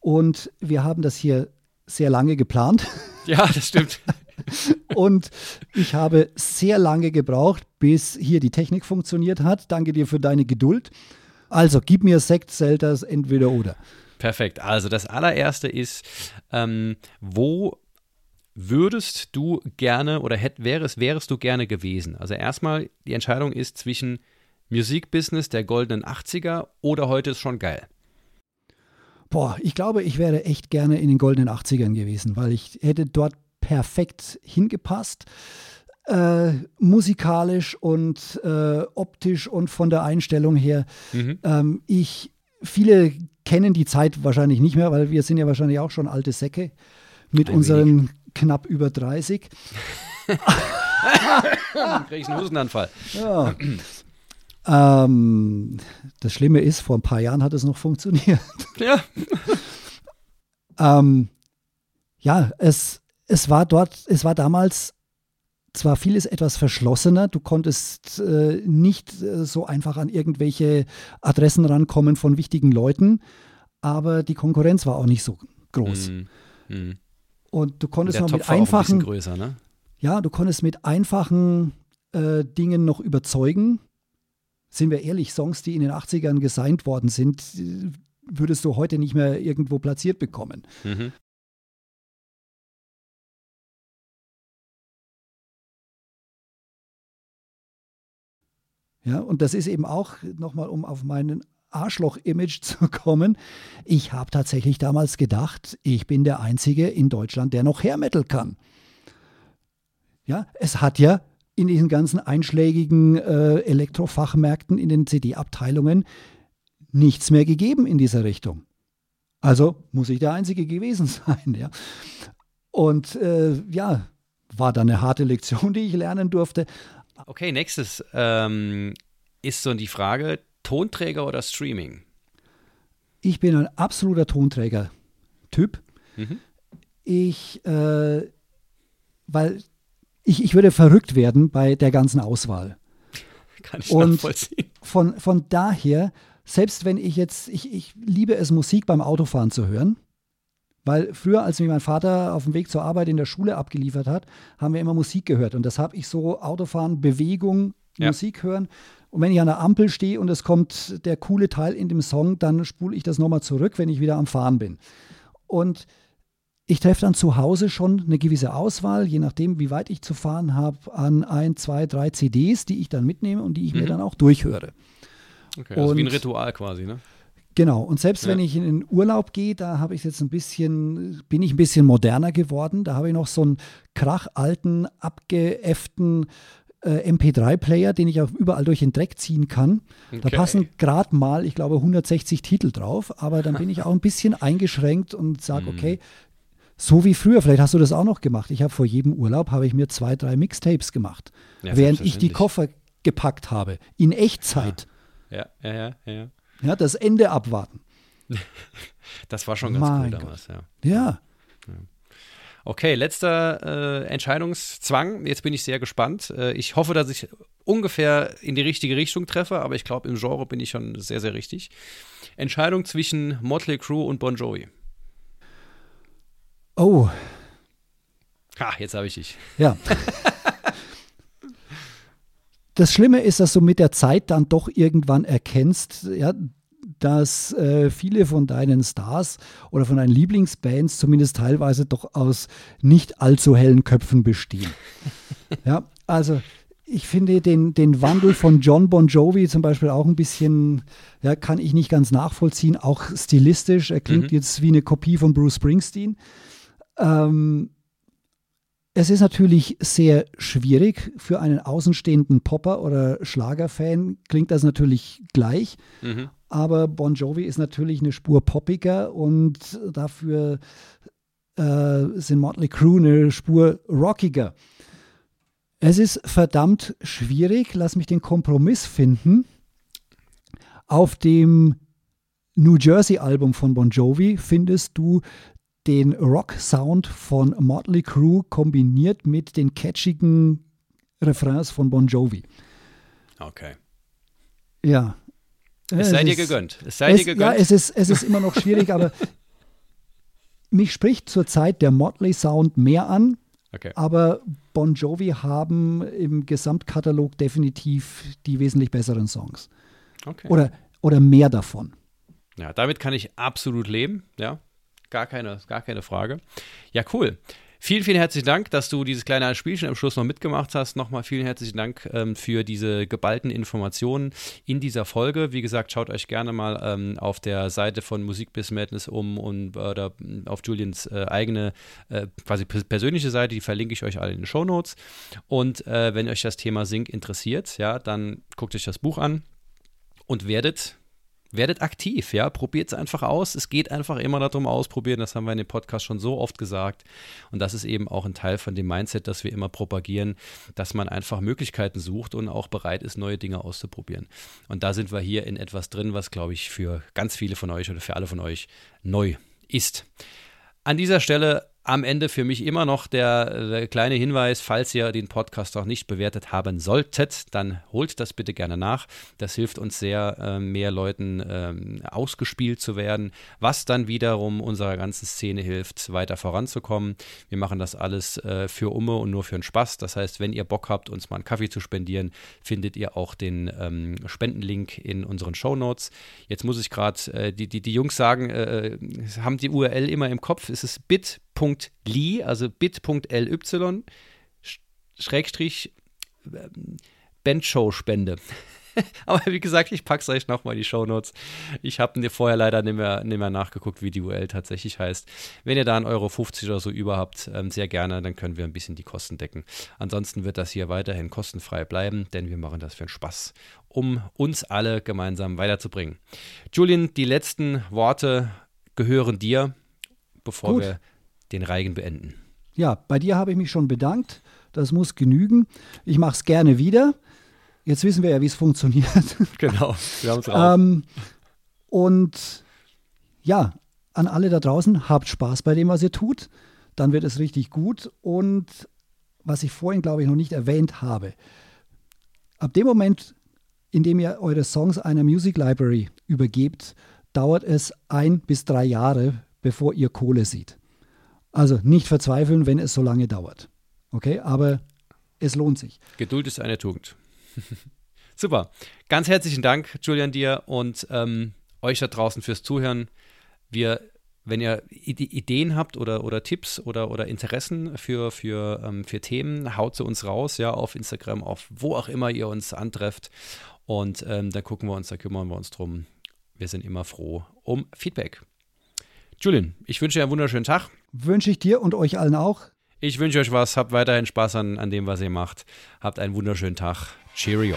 Und wir haben das hier sehr lange geplant. Ja, das stimmt. Und ich habe sehr lange gebraucht, bis hier die Technik funktioniert hat. Danke dir für deine Geduld. Also, gib mir Sekt, Selters, entweder oder. Perfekt. Also, das allererste ist, ähm, wo würdest du gerne oder hätt, wärest, wärest du gerne gewesen? Also erstmal, die Entscheidung ist zwischen Musikbusiness der goldenen 80er oder heute ist schon geil. Boah, ich glaube, ich wäre echt gerne in den goldenen 80ern gewesen, weil ich hätte dort perfekt hingepasst. Äh, musikalisch und äh, optisch und von der Einstellung her. Mhm. Ähm, ich, viele kennen die Zeit wahrscheinlich nicht mehr, weil wir sind ja wahrscheinlich auch schon alte Säcke mit Ein unseren wenig knapp über 30. Dann kriege ich einen Hustenanfall. Ja. Ähm, das Schlimme ist, vor ein paar Jahren hat es noch funktioniert. Ja. ähm, ja, es, es war dort, es war damals zwar vieles etwas verschlossener, du konntest äh, nicht äh, so einfach an irgendwelche Adressen rankommen von wichtigen Leuten, aber die Konkurrenz war auch nicht so groß. Mm, mm. Und du konntest noch mit einfachen. Ein größer, ne? Ja, du konntest mit einfachen äh, Dingen noch überzeugen. Sind wir ehrlich, Songs, die in den 80ern gesigned worden sind, würdest du heute nicht mehr irgendwo platziert bekommen. Mhm. Ja, und das ist eben auch, nochmal um auf meinen Arschloch-Image zu kommen. Ich habe tatsächlich damals gedacht, ich bin der Einzige in Deutschland, der noch Hair Metal kann. Ja, es hat ja in diesen ganzen einschlägigen äh, Elektrofachmärkten, in den CD-Abteilungen nichts mehr gegeben in dieser Richtung. Also muss ich der Einzige gewesen sein. Ja. Und äh, ja, war dann eine harte Lektion, die ich lernen durfte. Okay, nächstes ähm, ist so die Frage, Tonträger oder Streaming? Ich bin ein absoluter Tonträger-Typ. Mhm. Ich, äh, weil ich, ich würde verrückt werden bei der ganzen Auswahl. Kann ich Und nachvollziehen. Von, von daher, selbst wenn ich jetzt, ich, ich liebe es, Musik beim Autofahren zu hören. Weil früher, als mich mein Vater auf dem Weg zur Arbeit in der Schule abgeliefert hat, haben wir immer Musik gehört. Und das habe ich so Autofahren, Bewegung, ja. Musik hören. Und wenn ich an der Ampel stehe und es kommt der coole Teil in dem Song, dann spule ich das nochmal zurück, wenn ich wieder am Fahren bin. Und ich treffe dann zu Hause schon eine gewisse Auswahl, je nachdem, wie weit ich zu fahren habe, an ein, zwei, drei CDs, die ich dann mitnehme und die ich mhm. mir dann auch durchhöre. Okay, also und, wie ein Ritual quasi, ne? Genau, und selbst ja. wenn ich in den Urlaub gehe, da habe ich jetzt ein bisschen, bin ich ein bisschen moderner geworden. Da habe ich noch so einen krachalten, abgeäfften äh, MP3-Player, den ich auch überall durch den Dreck ziehen kann. Okay. Da passen gerade mal, ich glaube, 160 Titel drauf, aber dann bin ich auch ein bisschen eingeschränkt und sage, mhm. okay, so wie früher, vielleicht hast du das auch noch gemacht. Ich habe vor jedem Urlaub, habe ich mir zwei, drei Mixtapes gemacht, ja, während ich die Koffer gepackt habe, in Echtzeit. Ja, ja, ja, ja. Ja, das Ende abwarten. das war schon ganz mein cool damals, ja. ja. Okay, letzter äh, Entscheidungszwang. Jetzt bin ich sehr gespannt. Äh, ich hoffe, dass ich ungefähr in die richtige Richtung treffe, aber ich glaube, im Genre bin ich schon sehr, sehr richtig. Entscheidung zwischen Motley Crue und Bon Jovi. Oh. Ha, jetzt habe ich dich. Ja. das Schlimme ist, dass du mit der Zeit dann doch irgendwann erkennst, ja, dass äh, viele von deinen Stars oder von deinen Lieblingsbands zumindest teilweise doch aus nicht allzu hellen Köpfen bestehen. ja, also ich finde den, den Wandel von John Bon Jovi zum Beispiel auch ein bisschen, ja, kann ich nicht ganz nachvollziehen, auch stilistisch. Er klingt mhm. jetzt wie eine Kopie von Bruce Springsteen. Ähm, es ist natürlich sehr schwierig für einen außenstehenden Popper oder Schlagerfan, klingt das natürlich gleich. Mhm. Aber Bon Jovi ist natürlich eine Spur poppiger und dafür äh, sind Motley Crue eine Spur rockiger. Es ist verdammt schwierig, lass mich den Kompromiss finden. Auf dem New Jersey Album von Bon Jovi findest du den Rock-Sound von Motley Crue kombiniert mit den catchigen Refrains von Bon Jovi. Okay. Ja. Es sei es dir gegönnt. Es sei es, dir gegönnt. Ja, es ist, es ist immer noch schwierig, aber mich spricht zurzeit der Motley Sound mehr an. Okay. Aber Bon Jovi haben im Gesamtkatalog definitiv die wesentlich besseren Songs. Okay. Oder, oder mehr davon. Ja, damit kann ich absolut leben. Ja, gar keine, gar keine Frage. Ja, cool. Vielen, vielen herzlichen Dank, dass du dieses kleine Spielchen am Schluss noch mitgemacht hast. Nochmal vielen herzlichen Dank ähm, für diese geballten Informationen in dieser Folge. Wie gesagt, schaut euch gerne mal ähm, auf der Seite von Musik bis Madness um und äh, auf Julians äh, eigene äh, quasi persönliche Seite, die verlinke ich euch alle in den Show Notes. Und äh, wenn euch das Thema Sync interessiert, ja, dann guckt euch das Buch an und werdet werdet aktiv, ja, probiert es einfach aus. Es geht einfach immer darum, ausprobieren. Das haben wir in dem Podcast schon so oft gesagt. Und das ist eben auch ein Teil von dem Mindset, das wir immer propagieren, dass man einfach Möglichkeiten sucht und auch bereit ist, neue Dinge auszuprobieren. Und da sind wir hier in etwas drin, was, glaube ich, für ganz viele von euch oder für alle von euch neu ist. An dieser Stelle am Ende für mich immer noch der, der, kleine Hinweis, falls ihr den Podcast noch nicht bewertet haben solltet, dann holt das bitte gerne nach. Das hilft uns sehr, äh, mehr Leuten ähm, ausgespielt zu werden, was dann wiederum unserer ganzen Szene hilft, weiter voranzukommen. Wir machen das alles äh, für Umme und nur für den Spaß. Das heißt, wenn ihr Bock habt, uns mal einen Kaffee zu spendieren, findet ihr auch den ähm, Spendenlink in unseren Show Notes. Jetzt muss ich gerade, äh, die, die, die Jungs sagen, haben die URL immer im Kopf. Es ist bit bit.ly, also bit.ly, Schrägstrich ähm, Bendshow-Spende. Aber wie gesagt, ich packe es euch nochmal in die Shownotes. Ich habe vorher leider nicht mehr, nicht mehr nachgeguckt, wie die UL tatsächlich heißt. Wenn ihr da 1,50 Euro oder so über habt, ähm, sehr gerne, dann können wir ein bisschen die Kosten decken. Ansonsten wird das hier weiterhin kostenfrei bleiben, denn wir machen das für den Spaß, um uns alle gemeinsam weiterzubringen. Julian, die letzten Worte gehören dir, bevor Gut. wir den Reigen beenden. Ja, bei dir habe ich mich schon bedankt. Das muss genügen. Ich mache es gerne wieder. Jetzt wissen wir ja, wie es funktioniert. Genau, wir haben es raus. Ähm, und ja, an alle da draußen, habt Spaß bei dem, was ihr tut. Dann wird es richtig gut. Und was ich vorhin, glaube ich, noch nicht erwähnt habe, ab dem Moment, in dem ihr eure Songs einer Music Library übergebt, dauert es ein bis drei Jahre, bevor ihr Kohle seht. Also nicht verzweifeln, wenn es so lange dauert. Okay, aber es lohnt sich. Geduld ist eine Tugend. Super. Ganz herzlichen Dank, Julian, dir und ähm, euch da draußen fürs Zuhören. Wir, wenn ihr Ideen habt oder, oder Tipps oder, oder Interessen für, für, ähm, für Themen, haut sie uns raus, ja, auf Instagram, auf wo auch immer ihr uns antrefft. Und ähm, da gucken wir uns, da kümmern wir uns drum. Wir sind immer froh um Feedback. Julian, ich wünsche dir einen wunderschönen Tag. Wünsche ich dir und euch allen auch. Ich wünsche euch was. Habt weiterhin Spaß an, an dem, was ihr macht. Habt einen wunderschönen Tag. Cheerio.